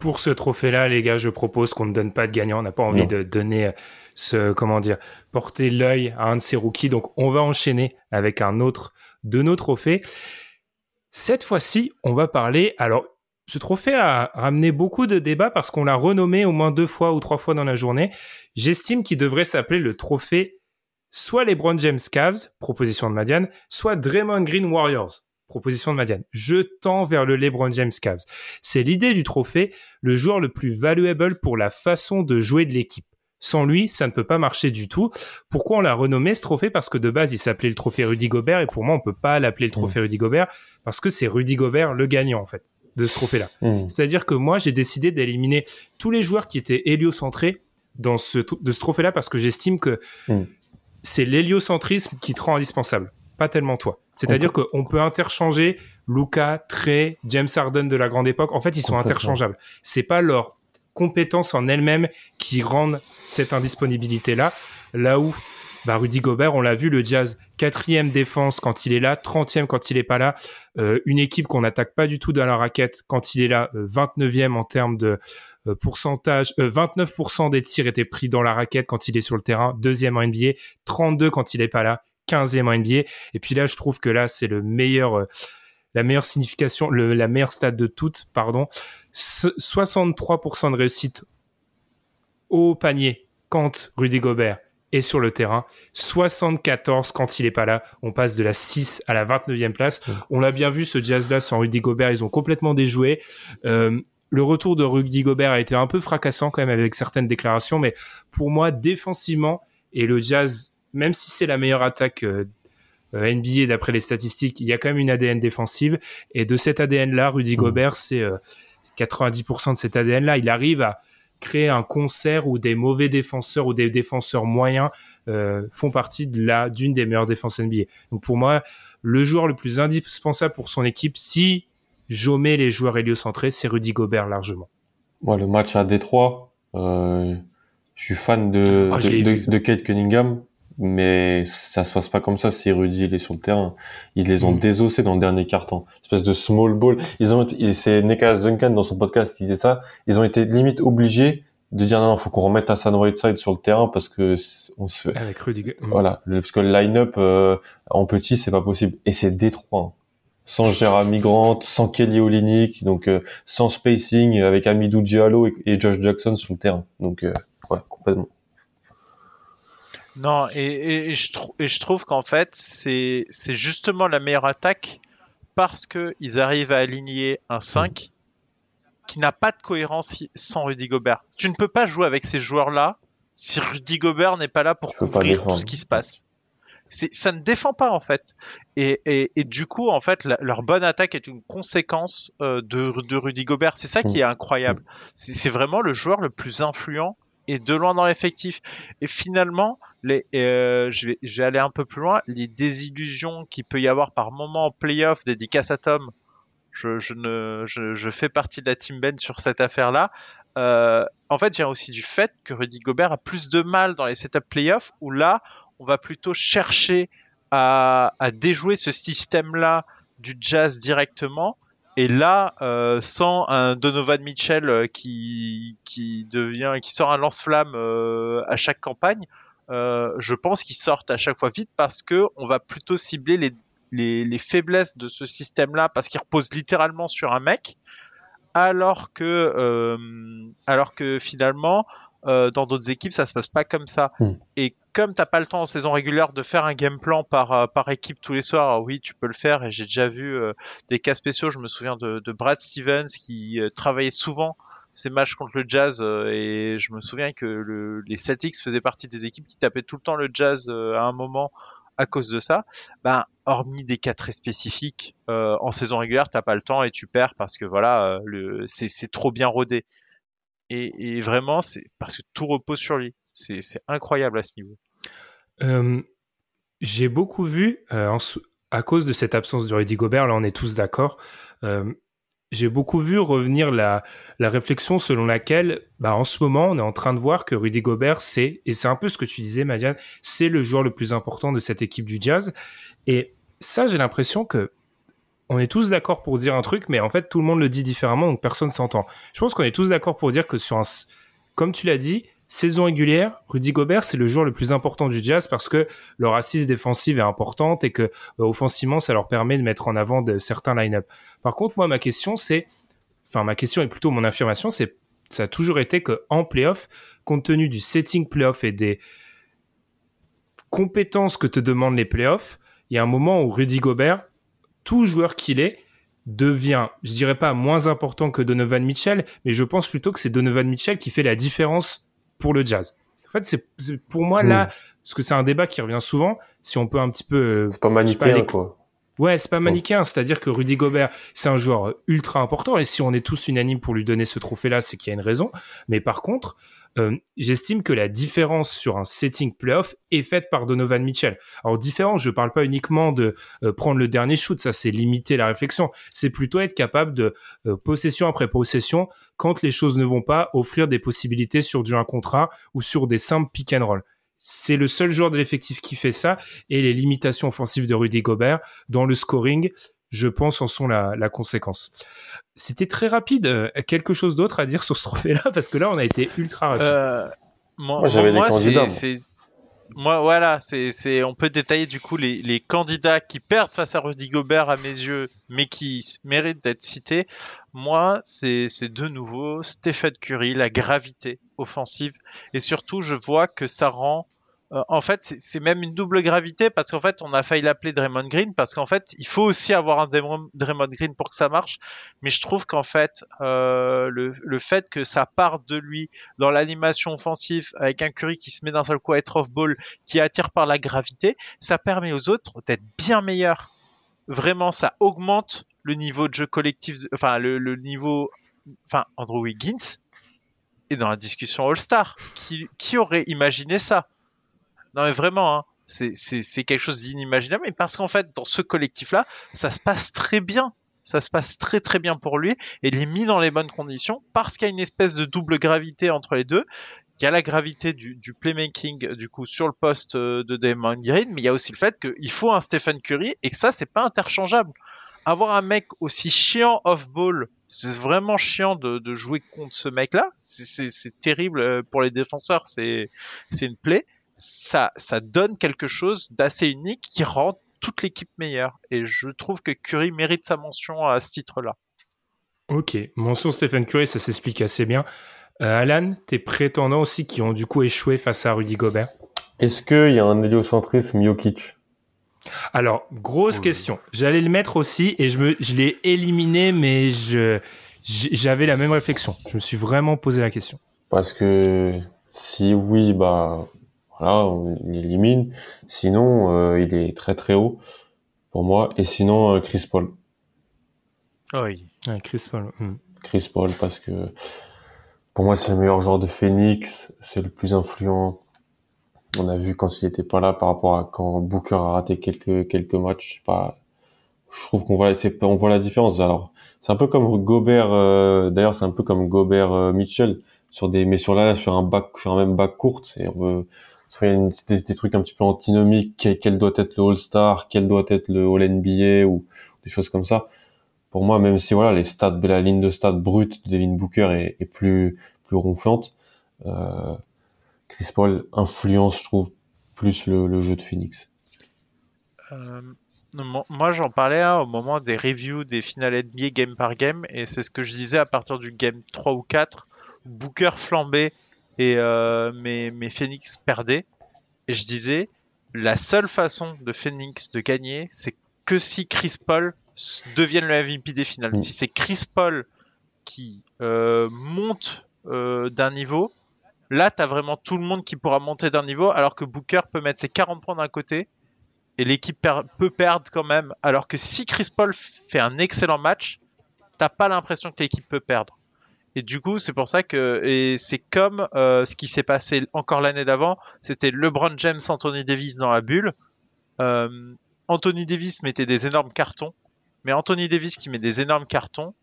Pour ce trophée-là, les gars, je propose qu'on ne donne pas de gagnant. On n'a pas envie de donner ce, comment dire, porter l'œil à un de ces rookies. Donc, on va enchaîner avec un autre de nos trophées. Cette fois-ci, on va parler. Alors, ce trophée a ramené beaucoup de débats parce qu'on l'a renommé au moins deux fois ou trois fois dans la journée. J'estime qu'il devrait s'appeler le trophée soit LeBron James Cavs, proposition de Madiane, soit Draymond Green Warriors, proposition de Madiane. Je tends vers le LeBron James Cavs. C'est l'idée du trophée, le joueur le plus valuable pour la façon de jouer de l'équipe. Sans lui, ça ne peut pas marcher du tout. Pourquoi on l'a renommé ce trophée? Parce que de base, il s'appelait le trophée Rudy Gobert et pour moi, on peut pas l'appeler le trophée mmh. Rudy Gobert parce que c'est Rudy Gobert le gagnant en fait de ce trophée-là. Mmh. C'est-à-dire que moi, j'ai décidé d'éliminer tous les joueurs qui étaient héliocentrés dans ce de ce trophée-là parce que j'estime que mmh. C'est l'héliocentrisme qui te rend indispensable, pas tellement toi. C'est-à-dire qu'on peut interchanger Luca, Trey, James Harden de la grande époque. En fait, ils sont interchangeables. C'est pas leur compétences en elles-mêmes qui rendent cette indisponibilité-là. Là où bah, Rudy Gobert, on l'a vu, le Jazz, quatrième défense quand il est là, trentième quand il est pas là, euh, une équipe qu'on n'attaque pas du tout dans la raquette quand il est là, 29e euh, en termes de pourcentage, 29% des tirs étaient pris dans la raquette quand il est sur le terrain, deuxième en NBA, 32 quand il est pas là, 15e en NBA, et puis là je trouve que là c'est le meilleur la meilleure signification, le, la meilleure stade de toutes, pardon, 63% de réussite au panier quand Rudy Gobert est sur le terrain, 74 quand il est pas là. On passe de la 6 à la 29e place. On l'a bien vu, ce jazz-là sans Rudy Gobert, ils ont complètement déjoué. Euh, le retour de Rudy Gobert a été un peu fracassant quand même avec certaines déclarations, mais pour moi, défensivement, et le jazz, même si c'est la meilleure attaque euh, euh, NBA d'après les statistiques, il y a quand même une ADN défensive. Et de cet ADN-là, Rudy mmh. Gobert, c'est 90% euh, de cet ADN-là. Il arrive à créer un concert où des mauvais défenseurs ou des défenseurs moyens euh, font partie de la d'une des meilleures défenses NBA. Donc pour moi, le joueur le plus indispensable pour son équipe, si j'omets les joueurs héliocentrés, c'est Rudy Gobert largement. Moi, le match à Détroit, euh, je suis fan de, ah, de, de, Kate Cunningham mais ça se passe pas comme ça si Rudy il est sur le terrain. Ils les ont mm. désossés dans le dernier carton. Espèce de small ball. Ils ont, c'est Nekas Duncan dans son podcast qui disait ça. Ils ont été limite obligés de dire non, faut qu'on remette Hassan Whiteside sur le terrain parce que on se avec Rudy. Mm. Voilà, parce que le line-up euh, en petit c'est pas possible. Et c'est Détroit. Sans Jeremy Grant, sans Kelly Olynyk, donc euh, sans spacing avec Amidou Diallo et, Josh Jackson sur le terrain. Donc euh, ouais, complètement. Non, et, je, et je trouve qu'en fait, c'est justement la meilleure attaque parce qu'ils arrivent à aligner un 5 qui n'a pas de cohérence sans Rudy Gobert. Tu ne peux pas jouer avec ces joueurs-là si Rudy Gobert n'est pas là pour couvrir tout ce qui se passe. Ça ne défend pas en fait. Et, et, du coup, en fait, leur bonne attaque est une conséquence euh, de, de Rudy Gobert. C'est ça qui est incroyable. C'est vraiment le joueur le plus influent et de loin dans l'effectif. Et finalement, les, euh, je, vais, je vais aller un peu plus loin. Les désillusions qu'il peut y avoir par moment en playoff, dédicace à Tom, je, je, ne, je, je, fais partie de la team Ben sur cette affaire-là. Euh, en fait, vient aussi du fait que Rudy Gobert a plus de mal dans les setups playoffs où là, on va plutôt chercher à, à déjouer ce système-là du jazz directement. Et là, euh, sans un Donovan Mitchell euh, qui, qui devient, qui sort un lance-flamme euh, à chaque campagne, euh, je pense qu'ils sortent à chaque fois vite parce que on va plutôt cibler les, les, les faiblesses de ce système-là parce qu'il repose littéralement sur un mec, alors que, euh, alors que finalement, euh, dans d'autres équipes, ça se passe pas comme ça. Hmm. Et comme t'as pas le temps en saison régulière de faire un game plan par euh, par équipe tous les soirs, oui, tu peux le faire. Et j'ai déjà vu euh, des cas spéciaux. Je me souviens de, de Brad Stevens qui travaillait souvent ces matchs contre le Jazz et je me souviens que le, les Celtics faisaient partie des équipes qui tapaient tout le temps le Jazz à un moment à cause de ça. Ben, hormis des cas très spécifiques, en saison régulière, t'as pas le temps et tu perds parce que voilà, le, c'est trop bien rodé. Et, vraiment, c'est parce que tout repose sur lui. C'est incroyable à ce niveau. Euh, j'ai beaucoup vu, euh, à cause de cette absence de Rudy Gobert, là on est tous d'accord, euh, j'ai beaucoup vu revenir la, la réflexion selon laquelle, bah, en ce moment, on est en train de voir que Rudy Gobert, c'est, et c'est un peu ce que tu disais, Madiane, c'est le joueur le plus important de cette équipe du Jazz. Et ça, j'ai l'impression que on est tous d'accord pour dire un truc, mais en fait, tout le monde le dit différemment, donc personne s'entend. Je pense qu'on est tous d'accord pour dire que sur un, comme tu l'as dit, saison régulière, Rudy Gobert, c'est le joueur le plus important du Jazz parce que leur assise défensive est importante et que euh, offensivement, ça leur permet de mettre en avant de certains line-up. Par contre, moi, ma question, c'est, enfin, ma question est plutôt mon affirmation, c'est, ça a toujours été que en playoff, compte tenu du setting playoff et des compétences que te demandent les playoffs, il y a un moment où Rudy Gobert, tout joueur qu'il est, devient, je dirais pas moins important que Donovan Mitchell, mais je pense plutôt que c'est Donovan Mitchell qui fait la différence pour le jazz. En fait, c'est pour moi là, hmm. parce que c'est un débat qui revient souvent. Si on peut un petit peu, euh, c'est pas manichéen quoi. Ouais, c'est pas manichéen, c'est-à-dire que Rudy Gobert, c'est un joueur ultra important et si on est tous unanimes pour lui donner ce trophée-là, c'est qu'il y a une raison. Mais par contre, euh, j'estime que la différence sur un setting playoff est faite par Donovan Mitchell. Alors différence, je parle pas uniquement de euh, prendre le dernier shoot, ça c'est limiter la réflexion. C'est plutôt être capable de euh, possession après possession, quand les choses ne vont pas, offrir des possibilités sur du un contrat ou sur des simples pick and roll. C'est le seul joueur de l'effectif qui fait ça et les limitations offensives de Rudy Gobert dans le scoring, je pense, en sont la, la conséquence. C'était très rapide. Euh, quelque chose d'autre à dire sur ce trophée-là? Parce que là, on a été ultra rapide. Euh, moi, j'avais des candidats. Moi. voilà, c'est, on peut détailler du coup les, les, candidats qui perdent face à Rudy Gobert à mes yeux, mais qui méritent d'être cités. Moi, c'est, c'est de nouveau Stephen Curry, la gravité offensive, et surtout, je vois que ça rend euh, en fait, c'est même une double gravité parce qu'en fait, on a failli l'appeler Draymond Green parce qu'en fait, il faut aussi avoir un Draymond Green pour que ça marche. Mais je trouve qu'en fait, euh, le, fait que ça parte de lui dans l'animation offensive avec un Curry qui se met d'un seul coup à être off-ball, qui attire par la gravité, ça permet aux autres d'être bien meilleurs. Vraiment, ça augmente le niveau de jeu collectif, enfin le, niveau, enfin Andrew Wiggins est dans la discussion All-Star. Qui aurait imaginé ça? Non, mais vraiment, hein, c'est quelque chose d'inimaginable. Mais parce qu'en fait, dans ce collectif-là, ça se passe très bien. Ça se passe très très bien pour lui. Et il est mis dans les bonnes conditions parce qu'il y a une espèce de double gravité entre les deux. Il y a la gravité du, du playmaking du coup sur le poste euh, de Damon Green, mais il y a aussi le fait qu'il faut un Stephen Curry et que ça c'est pas interchangeable. Avoir un mec aussi chiant off-ball, c'est vraiment chiant de, de, jouer contre ce mec-là. C'est terrible euh, pour les défenseurs, c'est une plaie ça, ça donne quelque chose d'assez unique qui rend toute l'équipe meilleure. Et je trouve que Curry mérite sa mention à ce titre-là. Ok, mention Stephen Curry, ça s'explique assez bien. Euh, Alan, tes prétendants aussi qui ont du coup échoué face à Rudy Gobert Est-ce qu'il y a un héliocentrisme Jokic Alors, grosse question. J'allais le mettre aussi et je, me, je l'ai éliminé, mais je, j'avais la même réflexion. Je me suis vraiment posé la question. Parce que si oui, bah voilà, on l'élimine. Sinon, euh, il est très très haut pour moi. Et sinon, euh, Chris Paul. Ah oui. Chris Paul. Hmm. Chris Paul parce que pour moi c'est le meilleur joueur de Phoenix, c'est le plus influent. On a vu quand il était pas là par rapport à quand Booker a raté quelques quelques matchs. Je pas, je trouve qu'on voit on voit la différence. Alors c'est un peu comme Gobert. Euh, d'ailleurs c'est un peu comme Gobert Mitchell sur des mais sur là sur un bac sur un même bac courte et on veut il y a des, trucs un petit peu antinomiques, quel, doit être le All-Star, quel doit être le All-NBA ou des choses comme ça. Pour moi, même si voilà les stats, la ligne de stats brute de Devin Booker est, plus plus ronflante, euh, Chris Paul influence, je trouve, plus le, jeu de Phoenix. Euh, moi, j'en parlais hein, au moment des reviews des finales NBA game par game, et c'est ce que je disais à partir du game 3 ou 4, Booker flambait et euh, mais, mais Phoenix perdait. Et je disais, la seule façon de Phoenix de gagner, c'est que si Chris Paul devienne le MVP des finales. Mm. Si c'est Chris Paul qui euh, monte euh, d'un niveau, là, tu as vraiment tout le monde qui pourra monter d'un niveau, alors que Booker peut mettre ses 40 points d'un côté et l'équipe peut perdre quand même. Alors que si Chris Paul fait un excellent match, t'as pas l'impression que l'équipe peut perdre. Et du coup, c'est pour ça que et c'est comme euh, ce qui s'est passé encore l'année d'avant. C'était LeBron James, Anthony Davis dans la bulle. Euh, Anthony Davis mettait des énormes cartons, mais Anthony Davis qui met des énormes cartons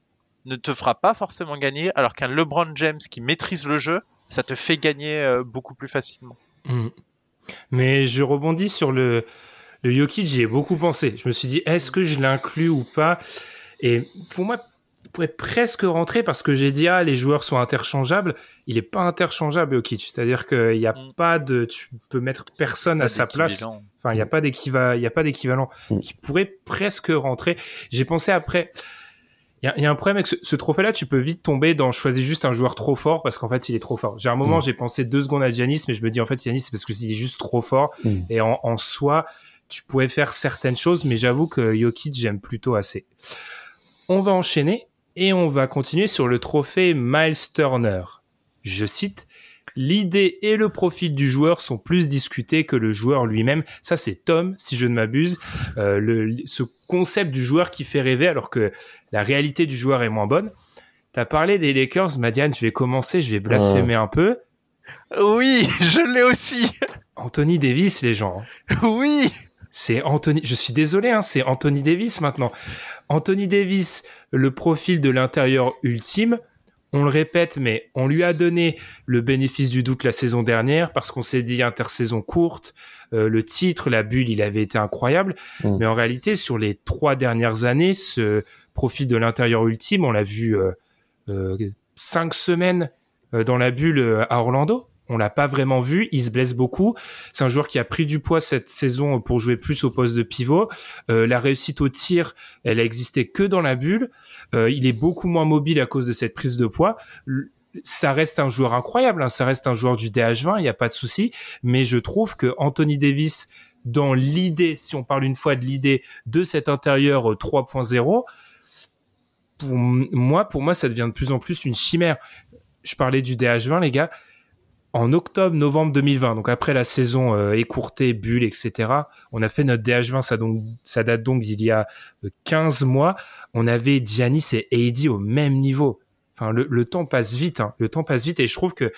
ne te fera pas forcément gagner, alors qu'un LeBron James qui maîtrise le jeu, ça te fait gagner euh, beaucoup plus facilement. Hmm. Mais je rebondis sur le le Jokic, j'y ai beaucoup pensé. Je me suis dit, est-ce que je l'inclus ou pas? Et pour moi, pourrait presque rentrer parce que j'ai dit, ah, les joueurs sont interchangeables. Il est pas interchangeable, Jokic. C'est-à-dire qu'il n'y a mm. pas de, tu peux mettre personne à sa place. Enfin, il n'y a pas d'équivalent, il y a pas d'équivalent mm. qui pourrait presque rentrer. J'ai pensé après, il y, a, un problème avec ce, trophée-là, tu peux vite tomber dans choisir juste un joueur trop fort parce qu'en fait il est trop fort. J'ai un moment, mm. j'ai pensé deux secondes à Giannis, mais je me dis en fait Giannis c'est parce que est juste trop fort. Et en, en soi, tu pouvais faire certaines choses, mais j'avoue que Jokic, j'aime plutôt assez. On va enchaîner et on va continuer sur le trophée Miles Turner. Je cite, l'idée et le profil du joueur sont plus discutés que le joueur lui-même. Ça, c'est Tom, si je ne m'abuse. Euh, le, ce concept du joueur qui fait rêver alors que la réalité du joueur est moins bonne. T'as parlé des Lakers, Madiane, je vais commencer, je vais blasphémer un peu. Oui, <laughs> je l'ai aussi. Anthony Davis, les gens. Oui. C'est Anthony, je suis désolé, hein, c'est Anthony Davis maintenant. Anthony Davis, le profil de l'intérieur ultime, on le répète, mais on lui a donné le bénéfice du doute la saison dernière parce qu'on s'est dit intersaison courte, euh, le titre, la bulle, il avait été incroyable. Mm. Mais en réalité, sur les trois dernières années, ce profil de l'intérieur ultime, on l'a vu euh, euh, cinq semaines dans la bulle à Orlando on l'a pas vraiment vu. Il se blesse beaucoup. C'est un joueur qui a pris du poids cette saison pour jouer plus au poste de pivot. Euh, la réussite au tir, elle a existé que dans la bulle. Euh, il est beaucoup moins mobile à cause de cette prise de poids. Ça reste un joueur incroyable. Hein. Ça reste un joueur du DH20. Il n'y a pas de souci. Mais je trouve que Anthony Davis, dans l'idée, si on parle une fois de l'idée de cet intérieur 3.0, euh, pour moi, pour moi, ça devient de plus en plus une chimère. Je parlais du DH20, les gars en octobre-novembre 2020, donc après la saison euh, écourtée, bulle, etc., on a fait notre DH20, ça, date donc d'il y a 15 euh, mois. On avait Giannis et AD au même niveau. Enfin, le, temps passe vite, hein. le temps passe vite, et je trouve que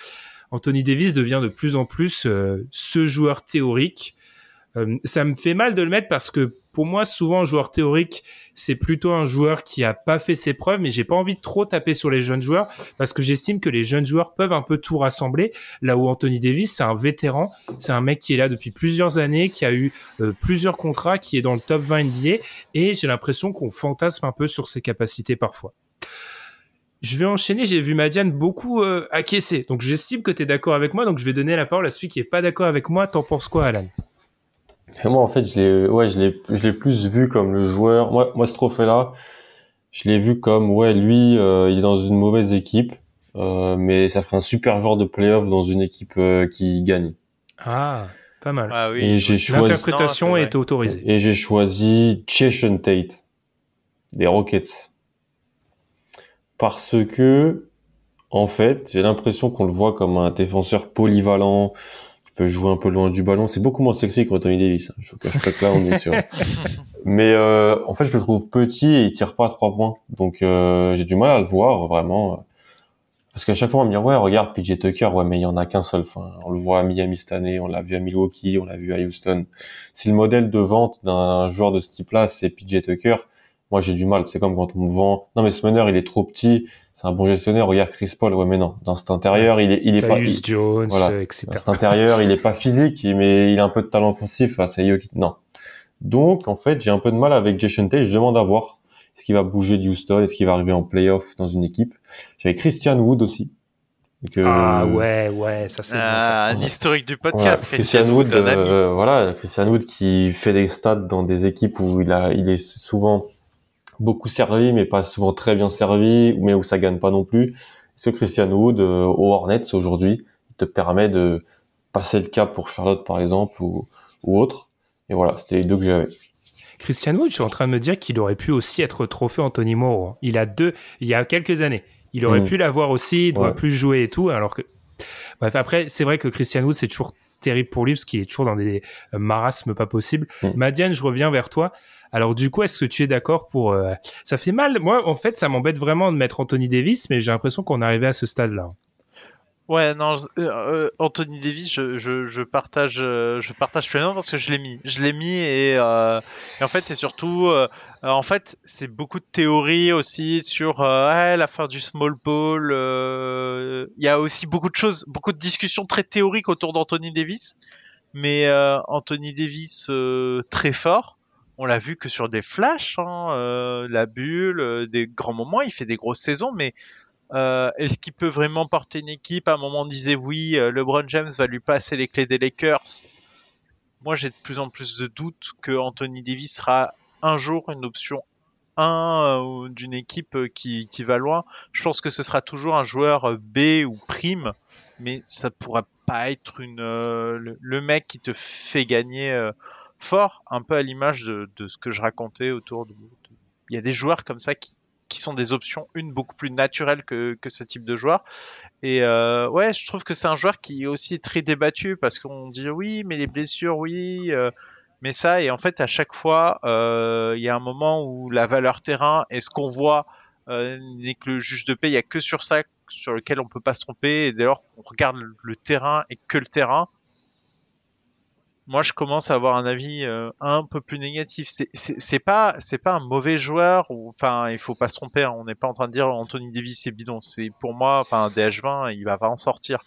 Anthony Davis devient de plus en plus euh, ce joueur théorique. ça me fait mal de le mettre parce que pour moi, souvent, un joueur théorique, c'est plutôt un joueur qui a pas fait ses preuves, mais j'ai pas envie de trop taper sur les jeunes joueurs parce que j'estime que les jeunes joueurs peuvent un peu tout rassembler. Là où Anthony Davis, c'est un vétéran, c'est un mec qui est là depuis plusieurs années, qui a eu euh, plusieurs contrats, qui est dans le top 20 NBA et j'ai l'impression qu'on fantasme un peu sur ses capacités parfois. Je vais enchaîner, j'ai vu Madiane beaucoup euh, acquiescer. Donc j'estime que tu es d'accord avec moi, donc je vais donner la parole à celui qui est pas d'accord avec moi. T'en penses quoi, Alan? Moi, en fait, je l'ai, ouais, je l'ai, je l'ai plus vu comme le joueur. Moi, moi, ce trophée-là, je l'ai vu comme, ouais, lui, euh, il est dans une mauvaise équipe, euh, mais ça ferait un super joueur de playoff dans une équipe euh, qui gagne. Ah, pas mal. Ah oui. Et j'ai choisi... L'interprétation est, autorisée. Et j'ai choisi Chesson Tate des Rockets parce que, en fait, j'ai l'impression qu'on le voit comme un défenseur polyvalent jouer un peu loin du ballon. C'est beaucoup moins sexy que Anthony Davis. Hein. Je vous cache pas que là, on est sûr. <laughs> Mais euh, en fait, je le trouve petit et il tire pas à trois points. Donc euh, j'ai du mal à le voir vraiment. Parce qu'à chaque fois, on me dit ouais, regarde PJ Tucker, ouais, mais il y en a qu'un seul. Enfin, on le voit à Miami cette année, on l'a vu à Milwaukee, on l'a vu à Houston. Si le modèle de vente d'un joueur de ce type-là, c'est PJ Tucker, moi j'ai du mal. C'est comme quand on me vend, non mais ce meneur il est trop petit, c'est un bon gestionnaire. Regarde Chris Paul, ouais mais non, dans cet intérieur il est, il est pas, Jones, voilà. etc. Dans cet intérieur il est pas physique, mais il a un peu de talent offensif. Enfin, c'est non. Donc en fait j'ai un peu de mal avec Jason Tate. Je demande à voir est-ce qu'il va bouger du Houston, est-ce qu'il va arriver en playoff dans une équipe. J'avais Christian Wood aussi. ah ouais, ouais, ça c'est ah, un historique du podcast. Christian, Wood, euh, voilà, Christian Wood qui fait des stats dans des équipes où il a, il est souvent beaucoup servi, mais pas souvent très bien servi, mais où ça gagne pas non plus. Ce Christian Wood euh, au Hornets aujourd'hui te permet de passer le cap pour Charlotte par exemple ou, ou autre. Et voilà, c'était les deux que j'avais. Christian Wood, je suis en train de me dire qu'il aurait pu aussi être trophée Anthony Moore. Il a deux, il y a quelques années, Il aurait mm. pu l'avoir aussi, il doit plus jouer et tout, alors que. Bref, après, c'est vrai que Christian Wood, c'est toujours terrible pour lui parce qu'il est toujours dans des marasmes pas possibles. Mm. Madiane, je reviens vers toi. Alors du coup, est-ce que tu es d'accord pour euh, Ça fait mal? Moi, en fait, ça m'embête vraiment de mettre Anthony Davis, mais j'ai l'impression qu'on est arrivé à ce stade-là. Ouais, non, euh, Anthony Davis, je, je, je partage, je partage pleinement parce que je l'ai mis, je l'ai mis et, et, en fait, c'est surtout euh, en fait, c'est beaucoup de théories aussi sur euh, la fin du small ball. Euh, il y a aussi beaucoup de choses, beaucoup de discussions très théoriques autour d'Anthony Davis. Mais Anthony Davis très fort, on l'a vu que sur des flashs, hein, la bulle, des grands moments, il fait des grosses saisons, mais est-ce qu'il peut vraiment porter une équipe? À un moment, on disait oui, LeBron James va lui passer les clés des Lakers. Moi, j'ai de plus en plus de doutes que Anthony Davis sera un jour une option 1 euh, d'une équipe euh, qui, va loin. Je pense que ce sera toujours un joueur euh, B ou prime, mais ça pourra pas être le, mec qui te fait gagner fort, un peu à l'image de, ce que je racontais autour de. Il y a des joueurs comme ça qui, sont des options une beaucoup plus naturelles que, ce type de joueur. Et euh, ouais, je trouve que c'est un joueur qui est aussi très débattu parce qu'on dit oui, mais les blessures, oui. Euh, mais ça, et en fait, à chaque fois, euh, il y a un moment où la valeur terrain et ce qu'on voit n'est que le juge de paix, il y a que sur ça sur lequel on peut pas se tromper. Et dès lors qu'on regarde le, terrain et que le terrain, moi, je commence à avoir un avis euh, un peu plus négatif. C'est pas, c'est pas un mauvais joueur. Ou, enfin, il faut pas se tromper. Hein. on n'est pas en train de dire Anthony Davis c'est bidon. C'est pour moi, enfin, DH20, il va pas en sortir.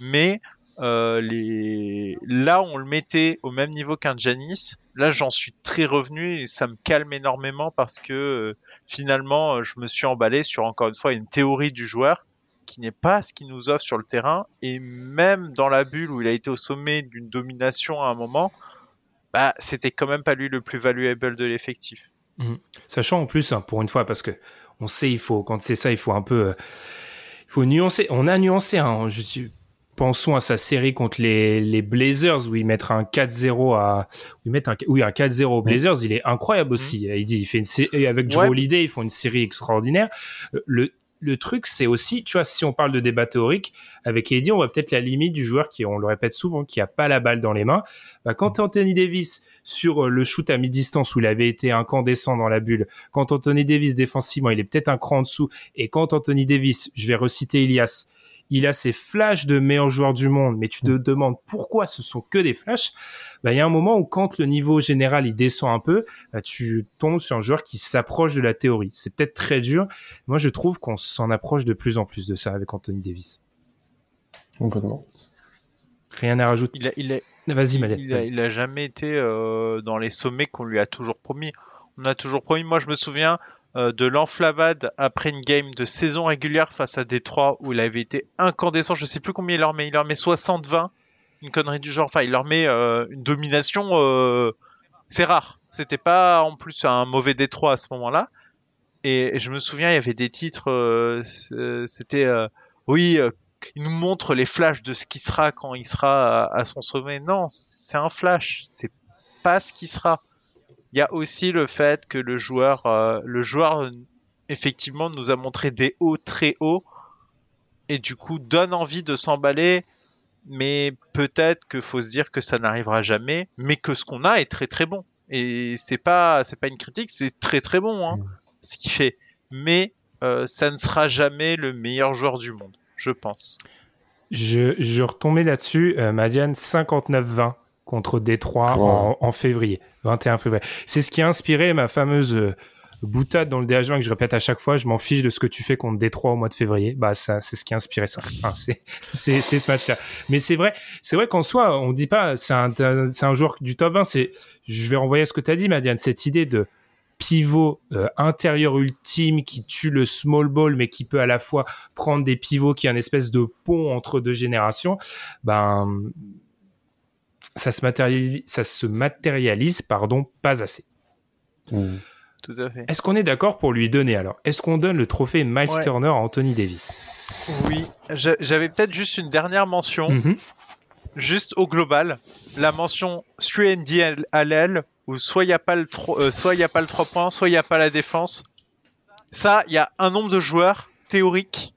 Mais euh, les... Là, on le mettait au même niveau qu'un Janis. Là, j'en suis très revenu et ça me calme énormément parce que euh, finalement, euh, je me suis emballé sur encore une fois une théorie du joueur qui n'est pas ce qu'il nous offre sur le terrain. Et même dans la bulle où il a été au sommet d'une domination à un moment, bah, c'était quand même pas lui le plus valuable de l'effectif. Mmh. Sachant en plus, hein, pour une fois, parce que on sait, il faut, quand c'est ça, il faut un peu, il faut nuancer. On a nuancé, hein, je suis pensons à sa série contre les, les Blazers où il met un 4-0 à où il un oui un 4-0 aux Blazers, il est incroyable mm. aussi. Il dit il fait une série avec Joe Holiday, ils font une série extraordinaire. Le le truc, c'est aussi, tu vois, si on parle de débat théorique, avec Eddie, on voit peut-être la limite du joueur qui, on le répète souvent, qui a pas la balle dans les mains. Bah, quand Anthony Davis, sur le shoot à mi-distance où il avait été incandescent dans la bulle, quand Anthony Davis défensivement, il est peut-être un cran en dessous, et quand Anthony Davis, je vais reciter Ilias, il a ses flashs de meilleur joueur du monde, mais tu te mm. demandes pourquoi ce sont que des flashs. Bah, il y a un moment où quand le niveau général il descend un peu, bah, tu tombes sur un joueur qui s'approche de la théorie. C'est peut-être très dur. Moi, je trouve qu'on s'en approche de plus en plus de ça avec Anthony Davis. Complètement. Rien à rajouter. Il a, Vas-y, Il, a, jamais été euh, dans les sommets qu'on lui a toujours promis. On a toujours promis. Moi, je me souviens, de l'enflammade après une game de saison régulière face à Détroit où il avait été incandescent. Je sais plus combien il leur met. Il leur met 60-20. Une connerie du genre. Enfin, il leur met euh, une domination. Euh, c'est rare. C'était pas en plus un mauvais Détroit à ce moment-là. Et, je me souviens, il y avait des titres. C'était oui. il nous montre les flashs de ce qui sera quand il sera à son sommet. Non, c'est un flash. C'est pas ce qui sera. Il y a aussi le fait que le joueur, euh, le joueur effectivement nous a montré des hauts très hauts et du coup donne envie de s'emballer. Mais peut-être qu'il faut se dire que ça n'arrivera jamais, mais que ce qu'on a est très très bon. Et c'est pas c'est pas une critique, c'est très très bon hein, ce qu'il fait. Mais euh, ça ne sera jamais le meilleur joueur du monde, je pense. Je, je retombais là-dessus, euh, Madiane, 59-20 contre Détroit en, février, 21 février. C'est ce qui a inspiré ma fameuse euh, boutade dans le DH20 que je répète à chaque fois, je m'en fiche de ce que tu fais contre Détroit au mois de février. Bah ça, c'est ce qui a inspiré ça. <laughs> c'est c'est ce match-là. Mais c'est vrai, c'est vrai qu'en soi, on dit pas c'est un c'est un joueur du top 20. C'est je vais renvoyer à ce que tu as dit, Madiane, cette idée de pivot euh, intérieur ultime qui tue le small ball mais qui peut à la fois prendre des pivots qui est un espèce de pont entre deux générations. Ben ça se matérialise, ça se matérialise pardon, pas assez. Mmh. Tout à fait. Est-ce qu'on est, d'accord pour lui donner alors? Est-ce qu'on donne le trophée Miles Turner à Anthony Davis? Oui, j'avais peut-être juste une dernière mention, mmh juste au global, la mention 3 à l'aile, où soit il n'y a pas le euh, soit il a pas le 3 points, soit il n'y a pas la défense. Ça, il y a un nombre de joueurs théorique.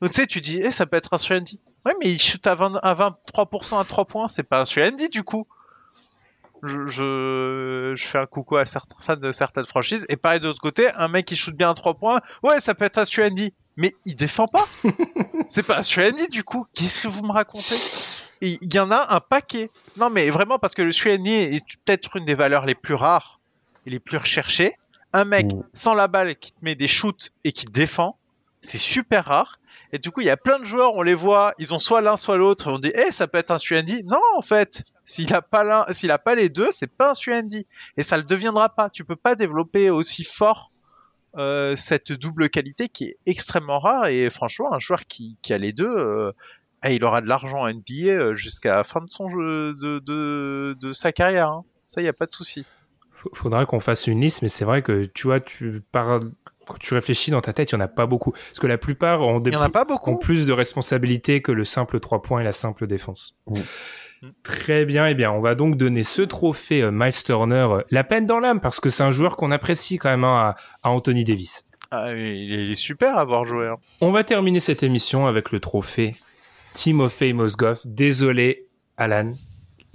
Donc tu sais, tu dis, eh, ça peut être un Andy. Ouais, mais il shoot à, 20, à 23% à 3 points, c'est pas un Andy du coup. Je, je, je, fais un coucou à certains fans de certaines franchises. Et pareil de l'autre côté, un mec qui shoot bien à 3 points, ouais, ça peut être un Andy. Mais il défend pas. <laughs> c'est pas un Andy du coup. Qu'est-ce que vous me racontez? Il y en a un paquet. Non, mais vraiment, parce que le Andy est peut-être une des valeurs les plus rares et les plus recherchées. Un mec mm. sans la balle qui te met des shoots et qui défend, c'est super rare. Et du coup, il y a plein de joueurs, on les voit, ils ont soit l'un soit l'autre, on dit, eh, ça peut être un Suendi. Non, en fait, s'il a pas l'un, s'il a pas les deux, c'est pas un Suendi. Et ça le deviendra pas. Tu peux pas développer aussi fort euh, cette double qualité qui est extrêmement rare. Et franchement, un joueur qui, a les deux, euh, eh, il aura de l'argent en NBA euh, jusqu'à la fin de sa carrière. Hein. Ça, il y a pas de souci. Faudra qu'on fasse une liste, mais c'est vrai que tu vois, tu parles quand tu réfléchis dans ta tête, il n'y en a pas beaucoup. Parce que la plupart ont, des pas beaucoup. ont plus de responsabilités que le simple 3 points et la simple défense. Très bien, et eh bien, on va donc donner ce trophée euh, Miles Turner euh, la peine dans l'âme parce que c'est un joueur qu'on apprécie quand même hein, à, Anthony Davis. Ah, il est super à avoir joué. Hein. On va terminer cette émission avec le trophée Timofey Mozgov. Désolé, Alan,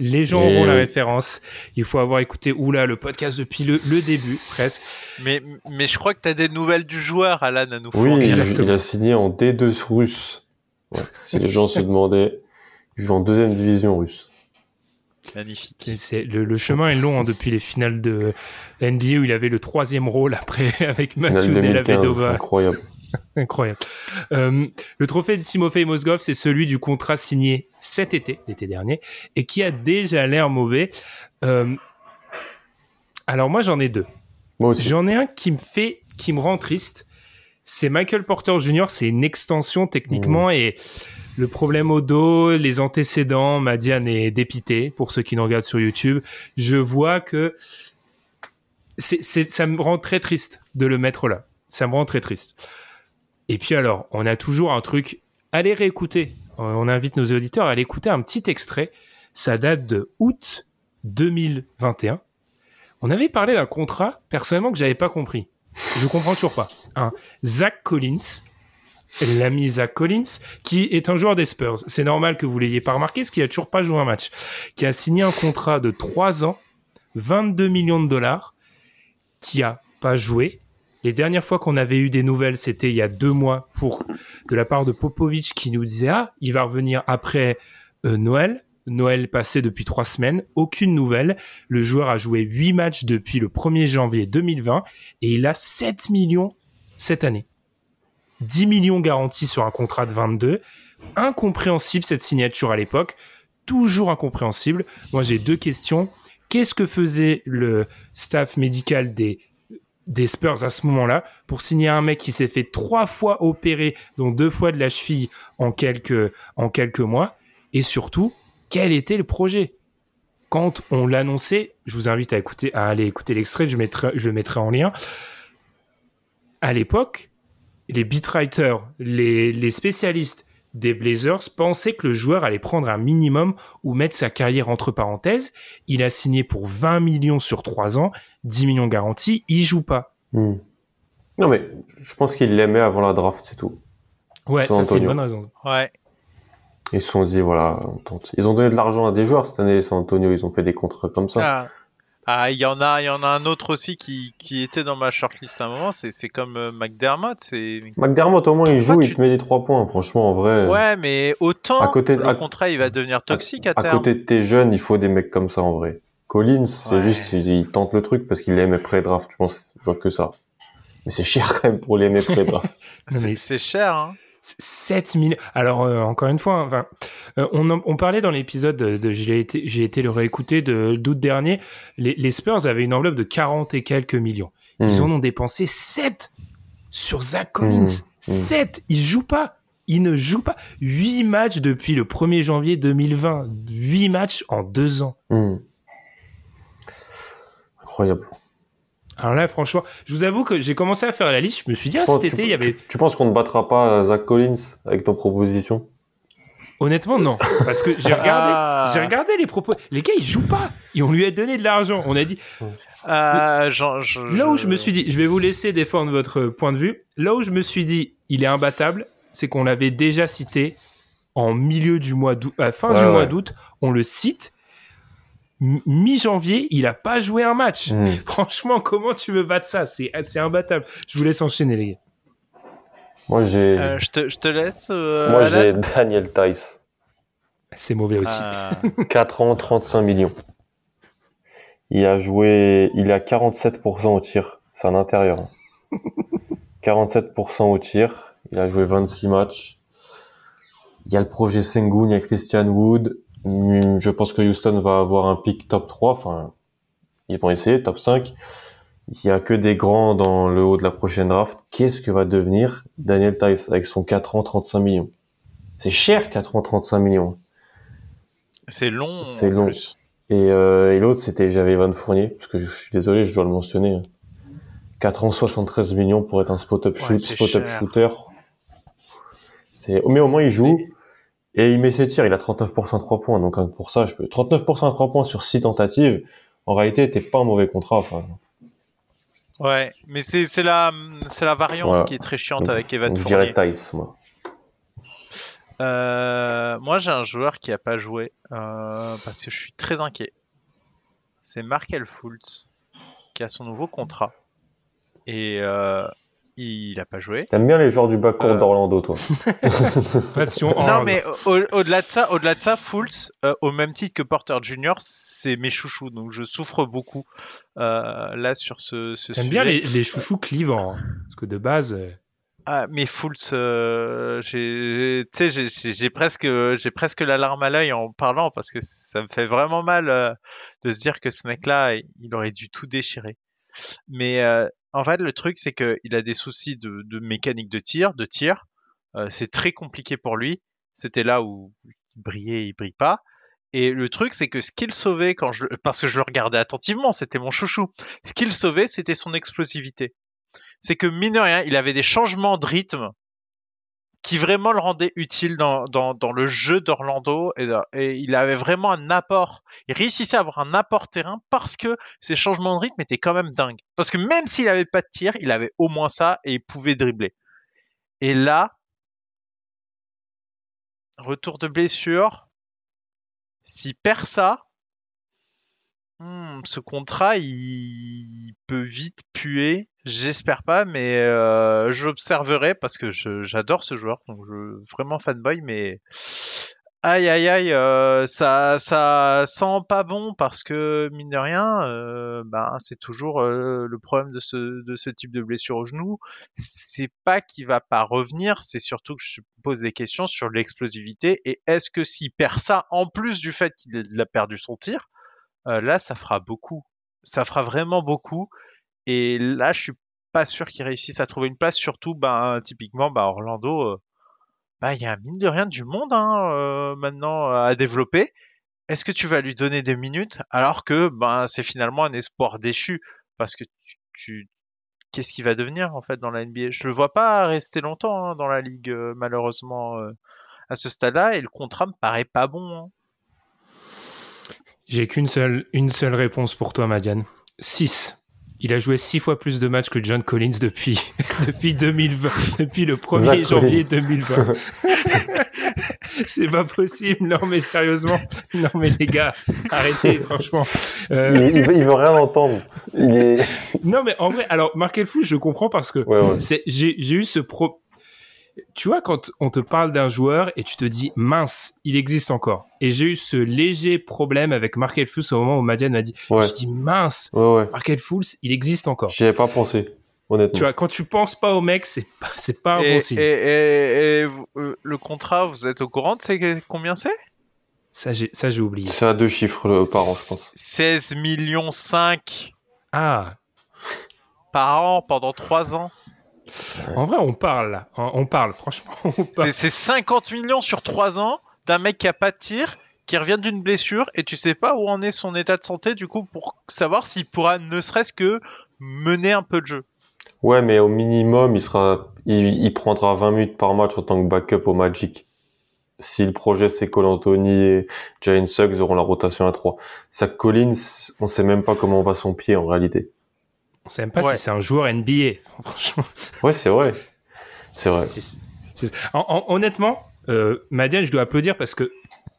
les gens auront la référence. Il faut avoir écouté oula le podcast depuis le, début presque. Mais, mais je crois que tu as des nouvelles du joueur, Alan, à nous Oui, il, a signé en D2 russe. si les gens se <laughs> demandaient, il joue en deuxième division russe. Magnifique. C'est, le, chemin est long hein, depuis les finales de NBA où il avait le troisième rôle après <laughs> avec Mathieu Delavedova. Incroyable. <laughs> Incroyable. Euh, le trophée de Timofey Mozgov, c'est celui du contrat signé cet été, l'été dernier, et qui a déjà l'air mauvais. Euh, alors moi, j'en ai deux. J'en ai un qui me fait, qui me rend triste. C'est Michael Porter Jr. C'est une extension techniquement mmh. et le problème au dos, les antécédents, Madiane est dépité pour ceux qui nous regardent sur YouTube. Je vois que c'est, ça me rend très triste de le mettre là. Ça me rend très triste. Et puis alors, on a toujours un truc. Allez réécouter. Euh, on invite nos auditeurs à aller écouter un petit extrait. Ça date de août 2021. On avait parlé d'un contrat, personnellement, que j'avais pas compris. Je comprends toujours pas. Zach Collins, l'ami Zach Collins, qui est un joueur des Spurs. C'est normal que vous l'ayez pas remarqué, parce qu'il a toujours pas joué un match. Qui a signé un contrat de 3 ans, 22 millions de dollars, qui a pas joué, les dernières fois qu'on avait eu des nouvelles, c'était il y a deux mois pour de la part de Popovic qui nous disait ah il va revenir après euh, Noël. Noël passé depuis trois semaines, aucune nouvelle. Le joueur a joué huit matchs depuis le 1er janvier 2020 et il a 7 millions cette année. 10 millions garantis sur un contrat de 22. Incompréhensible cette signature à l'époque. Toujours incompréhensible. Moi j'ai deux questions. Qu'est-ce que faisait le staff médical des des Spurs à ce moment-là pour signer un mec qui s'est fait trois fois opérer, dont deux fois de la cheville en quelques, en quelques mois. Et surtout, quel était le projet? Quand on l'annonçait, je vous invite à écouter, à aller écouter l'extrait, je, mettrai, je le mettrai en lien. À l'époque, les beatwriters, les, les spécialistes des Blazers pensaient que le joueur allait prendre un minimum ou mettre sa carrière entre parenthèses. Il a signé pour 20 millions sur 3 ans, 10 millions garantis, il joue pas. Hmm. Non mais je pense qu'il l'aimait avant la draft, c'est tout. Ouais, ça c'est une bonne raison. Ouais. Ils se sont dit voilà, on tente. Ils ont donné de l'argent à des joueurs cette année, San Antonio, ils ont fait des contrats comme ça. Ah. Ah, il y en a, il y en a un autre aussi qui, qui était dans ma shortlist à un moment. C'est, c'est comme euh, McDermott. C'est McDermott au moins il joue, il te met des trois points. Franchement, en vrai. Ouais, mais autant à côté, le contrat il va devenir toxique à, à, à côté de tes jeunes, il faut des mecs comme ça en vrai. Collins, c'est juste, il, tente le truc parce qu'il aime pré-draft. Je pense, je vois que ça. Mais c'est cher quand même pour l'aimer pré-draft. <laughs> c'est, c'est cher. Hein. 7 millions. Alors euh, encore une fois, hein, enfin, euh, on, on, parlait dans l'épisode de, j'ai été, j'ai été le réécouter de d'août dernier. Les, les, Spurs avaient une enveloppe de 40 et quelques millions. Ils hmm. en ont dépensé 7 sur Zach Collins. 7 hmm. hmm. Ils jouent pas. Ils ne jouent pas. 8 matchs depuis le 1er janvier 2020. 8 matchs en 2 ans. Incroyable. Alors là, franchement, je vous avoue que j'ai commencé à faire la liste. Je me suis dit, ah, cet été, il y avait. Tu, penses qu'on ne battra pas Zach Collins avec ton proposition? Honnêtement, non. Parce que j'ai regardé, ah. j'ai regardé les propos. Les gars, ils jouent pas. Et on lui a donné de l'argent. On a dit. Euh, là où je me suis dit, je vais vous laisser défendre votre point de vue. Là où je me suis dit, il est imbattable, c'est qu'on l'avait déjà cité en milieu du mois d'août, à fin du mois d'août. On le cite. Mi-janvier, il a pas joué un match. Hmm. <laughs> Franchement, comment tu veux battre ça? C'est imbattable. Je vous laisse enchaîner, les gars. Moi, j'ai. Euh, je, te, je, te, laisse. Euh, Moi, j'ai Daniel Tice. C'est mauvais aussi. <laughs> 4 ans, 35 millions. Il a joué. Il a 47% au tir. C'est un intérieur. 47% au tir. Il a joué 26 matchs. Il y a le projet Sengun, il y a Christian Wood. Hmm, je pense que Houston va avoir un pick top 3. Enfin, ils vont essayer, top 5 il y a que des grands dans le haut de la prochaine draft. Qu'est-ce que va devenir Daniel Tice avec son 4 ans 35 millions? C'est cher 4 ans 35 millions. C'est long. C'est long. Et, euh, et l'autre c'était j'avais Van Fournier parce que je, suis désolé, je dois le mentionner. 4 ans 73 millions pour être un spot-up shoot, spot-up shooter. C'est mais au moins il joue et il met ses tirs, il a 39% 3 points donc pour ça je peux 39% 3 points sur 6 tentatives. En réalité, t'es pas un mauvais contrat enfin Ouais, mais c'est la, la variance qui est très chiante avec Evan Je dirais Tice, moi. Euh, moi, j'ai un joueur qui a pas joué euh, parce que je suis très inquiet. C'est Markel Fultz qui a son nouveau contrat. Et euh, il a pas joué. T'aimes bien les joueurs du backcourt euh. d'Orlando, toi <laughs> Passion. Non, mais au-delà de ça, au-delà de ça, Fultz, euh, au même titre que Porter Jr., c'est mes chouchous, donc je souffre beaucoup euh, là sur ce. ce T'aimes bien les, les, chouchous clivants, hein, parce que de base. Ah, mais Fultz, j'ai, j'ai presque, j'ai presque la larme à l'œil en parlant parce que ça me fait vraiment mal de se dire que ce mec-là, il aurait dû tout déchirer. Mais en fait, le truc, c'est qu'il a des soucis de, mécanique de tir, de tir. Euh, c'est très compliqué pour lui. C'était là où il brillait, il brille pas. Et le truc, c'est que ce qu'il sauvait quand je, parce que je le regardais attentivement, c'était mon chouchou. Ce qu'il sauvait, c'était son explosivité. C'est que mine de rien, il avait des changements de rythme qui vraiment le rendait utile dans, dans, le jeu d'Orlando et, et, il avait vraiment un apport. Il réussissait à avoir un apport terrain parce que ses changements de rythme étaient quand même dingues. Parce que même s'il avait pas de tir, il avait au moins ça et il pouvait dribbler. Et là, retour de blessure, s'il perd ça, hmm, ce contrat, il peut vite puer J'espère pas, mais euh, j'observerai parce que j'adore ce joueur, donc je vraiment fanboy, mais aïe aïe aïe, euh, ça ça sent pas bon parce que mine de rien, euh, ben c'est toujours euh, le problème de ce de ce type de blessure au genou. C'est pas qu'il va pas revenir, c'est surtout que je pose des questions sur l'explosivité et est-ce que s'il perd ça en plus du fait qu'il a perdu son tir, là ça fera beaucoup, ça fera vraiment beaucoup. Et là, je suis pas sûr qu'ils réussissent à trouver une place, surtout, ben, typiquement, bah, Orlando, euh, bah, il y a mine de rien du monde hein, euh, maintenant à développer. Est-ce que tu vas lui donner des minutes alors que ben, c'est finalement un espoir déchu? Parce que tu, qu'est-ce qu'il va devenir en fait dans la NBA Je le vois pas rester longtemps hein, dans la ligue, euh, malheureusement, à ce stade-là, et le contrat me paraît pas bon. Hein. J'ai qu'une seule, une seule réponse pour toi, Madiane. 6. Il a joué six fois plus de matchs que John Collins depuis, <laughs> depuis 2020, depuis le 1er janvier 2020. <laughs> c'est pas possible. Non, mais sérieusement. Non, mais les gars, arrêtez, franchement. Euh, il, veut, rien entendre. Non, mais en vrai, alors, Markel Fou, je comprends parce que j'ai eu ce pro, tu vois, quand on te parle d'un joueur et tu te dis mince, il existe encore. Et j'ai eu ce léger problème avec Markel Fultz au moment où Madiane m'a dit, je me dis mince, ouais, Markel Fultz, il existe encore. J'y avais pas pensé. Honnêtement. Tu vois, quand tu penses pas au mec, c'est pas, c'est pas un bon signe. Et, euh, le contrat, vous êtes au courant de combien c'est? Ça, j'ai, ça, j'ai oublié. C'est à deux chiffres par an, je pense. 16 millions 5. Ah. Par an pendant 3 ans. En vrai, on parle là. On parle, franchement. C'est 50 millions sur 3 ans d'un mec qui a pas de tir, qui revient d'une blessure, et tu sais pas où en est son état de santé, du coup, pour savoir s'il pourra ne serait-ce que mener un peu de jeu. Ouais, mais au minimum, il sera, il, prendra 20 minutes par match en tant que backup au Magic. si le projet c'est Cole Anthony et Jalen Suggs auront la rotation à 3. Zach Collins, on sait même pas comment va son pied en réalité. On sait même pas si c'est un joueur NBA, <laughs> franchement. Ouais, c'est vrai. C'est vrai. honnêtement, euh, Madiane, je dois applaudir parce que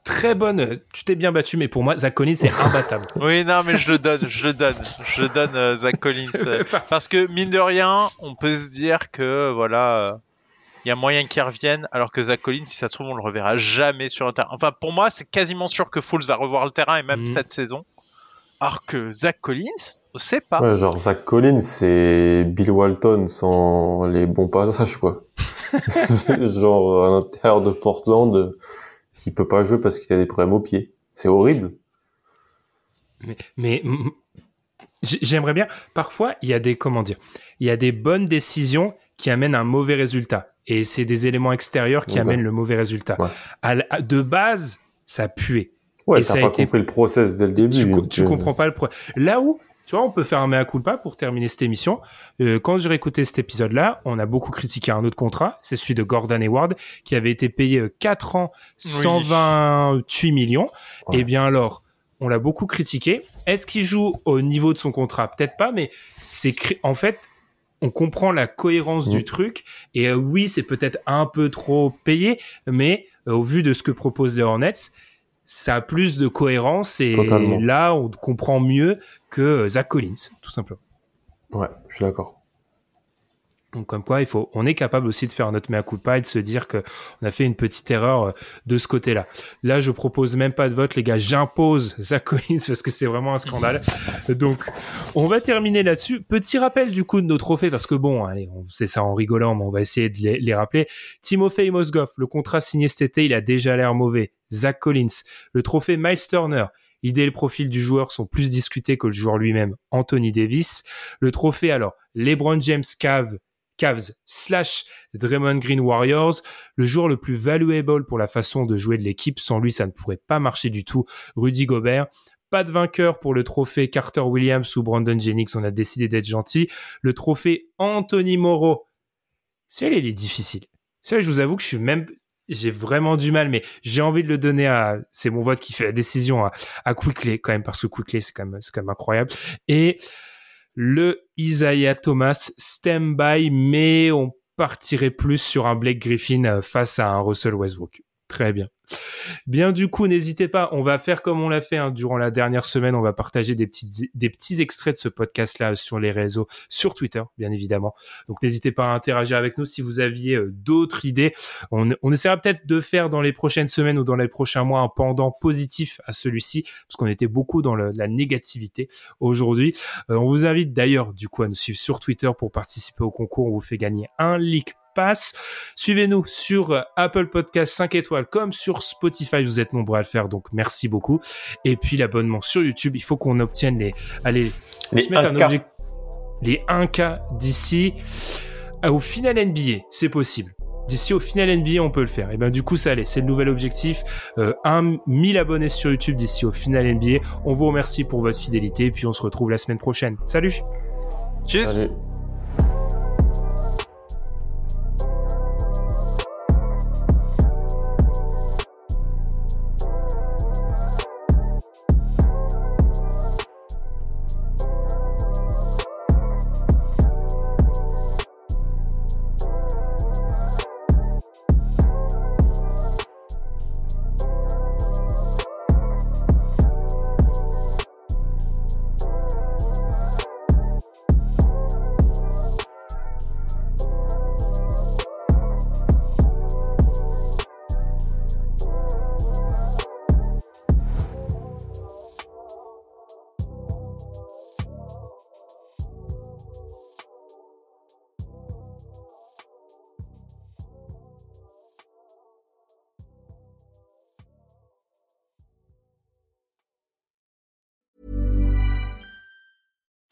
très bonne. Tu t'es bien battu, mais pour moi, Zach Collins c'est imbattable. <laughs> oui, non, mais je le donne, je le donne, je le donne euh, Zach Collins <laughs> euh, parce que mine de rien, on peut se dire que voilà, il y a moyen qu'il revienne, alors que Zach Collins, si ça se trouve, on le reverra jamais sur un terrain. Enfin, pour moi, c'est quasiment sûr que Fools va revoir le terrain et même mhm. cette saison. Alors que Zach Collins, on sait pas. Ouais, genre Zach Collins, c'est Bill Walton sans les bons passages, quoi. <laughs> <laughs> genre un intérieur de Portland qui peut pas jouer parce qu'il a des problèmes au pied. C'est horrible. Mais, mais j'aimerais bien. Parfois, il y a des comment dire, il y a des bonnes décisions qui amènent un mauvais résultat, et c'est des éléments extérieurs qui amènent le mauvais résultat. de base, ça puait. Ouais, t'as pas compris le process dès le début. Tu, comprends pas le process. Là où, tu vois, on peut faire un mea culpa pour terminer cette émission. Euh, quand j'ai réécouté cet épisode-là, on a beaucoup critiqué un autre contrat, c'est celui de Gordon Hayward, qui avait été payé 4 euh, ans, 128 millions. Et eh bien alors, on l'a beaucoup critiqué. Est-ce qu'il joue au niveau de son contrat? Peut-être pas, mais c'est en fait, on comprend la cohérence du mm. truc. Et euh, oui, c'est peut-être un peu trop payé, mais au vu de ce que proposent les Hornets, ça a plus de cohérence et là on comprend mieux que Zach Collins, tout simplement. Ouais, je suis d'accord. Donc comme quoi, il faut, on est capable aussi de faire notre mea culpa et de se dire que on a fait une petite erreur euh, de ce côté-là. Là, je propose même pas de vote, les gars. J'impose Zach Collins parce que c'est vraiment un scandale. Donc, on va terminer là-dessus. Petit rappel du coup de nos trophées parce que bon, allez, on sait ça en rigolant, mais on va essayer de les, rappeler. Timofey Mosgoff, le contrat signé cet été, il a déjà l'air mauvais. Zach Collins, le trophée Miles Turner. L'idée et le profil du joueur sont plus discutés que le joueur lui-même, Anthony Davis. Le trophée, alors, LeBron James Cave, Cavs slash Draymond Green Warriors, le joueur le plus valuable pour la façon de jouer de l'équipe. Sans lui, ça ne pourrait pas marcher du tout. Rudy Gobert. Pas de vainqueur pour le trophée Carter Williams ou Brandon Jennings. On a décidé d'être gentil. Le trophée Anthony Moreau. Celui-là, il est difficile. Celui-là, je vous avoue que je suis même, j'ai vraiment du mal, mais j'ai envie de le donner à, c'est mon vote qui fait la décision à, à Quickly, quand même, parce que Quickly, c'est quand c'est quand même incroyable. Et, le Isaiah Thomas stand-by, mais on partirait plus sur un Blake Griffin euh, face à un Russell Westbrook. Très bien. Bien du coup, n'hésitez pas, on va faire comme on l'a fait hein, durant la dernière semaine, on va partager des petits, extraits de ce podcast-là sur les réseaux, sur Twitter, bien évidemment. Donc n'hésitez pas à interagir avec nous si vous aviez euh, d'autres idées. On, on essaiera peut-être de faire dans les prochaines semaines ou dans les prochains mois un pendant positif à celui-ci, parce qu'on était beaucoup dans la négativité aujourd'hui. Euh, on vous invite d'ailleurs du coup à nous suivre sur Twitter pour participer au concours. On vous fait gagner un leak passe. Suivez-nous sur euh, Apple Podcast 5 étoiles comme sur Spotify. Vous êtes nombreux à le faire, donc merci beaucoup. Et puis l'abonnement sur YouTube. Il faut qu'on obtienne les, allez, les se un objectif, les 1K d'ici au final NBA. C'est possible. D'ici au final NBA, on peut le faire. Et ben du coup, ça allait. C'est le nouvel objectif. Euh, 1 1000 abonnés sur YouTube d'ici au final NBA. On vous remercie pour votre fidélité. Et puis on se retrouve la semaine prochaine. Salut. Tchuss.